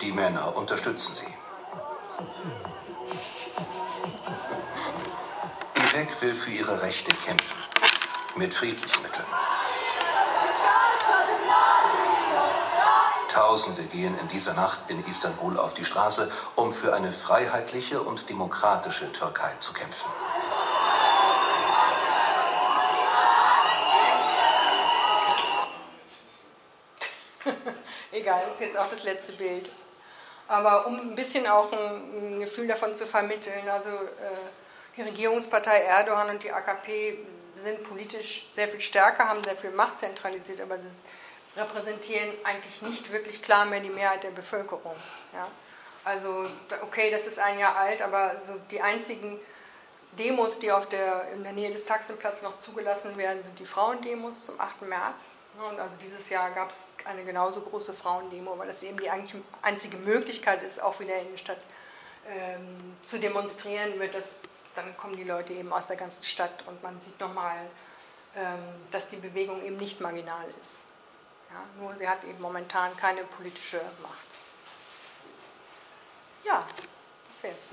Die Männer unterstützen sie. IPEC will für ihre Rechte kämpfen. Mit friedlichen Mitteln. Tausende gehen in dieser Nacht in Istanbul auf die Straße, um für eine freiheitliche und demokratische Türkei zu kämpfen. <laughs> Egal, ist jetzt auch das letzte Bild. Aber um ein bisschen auch ein, Gefühl davon zu vermitteln, also äh, die Regierungspartei Erdogan und die AKP sind politisch sehr viel stärker, haben sehr viel Macht zentralisiert, aber sie repräsentieren eigentlich nicht wirklich klar mehr die Mehrheit der Bevölkerung. Ja? Also, okay, das ist ein Jahr alt, aber so die einzigen Demos, die auf der, in der Nähe des Sachsenplatz noch zugelassen werden, sind die Frauendemos zum 8. März. Und also dieses Jahr gab es eine genauso große Frauendemo, weil das eben die eigentlich einzige Möglichkeit ist, auch wieder in der Stadt ähm, zu demonstrieren, wird das, dann kommen die Leute eben aus der ganzen Stadt und man sieht nochmal, ähm, dass die Bewegung eben nicht marginal ist. Ja, nur sie hat eben momentan keine politische Macht. Ja, das wär's.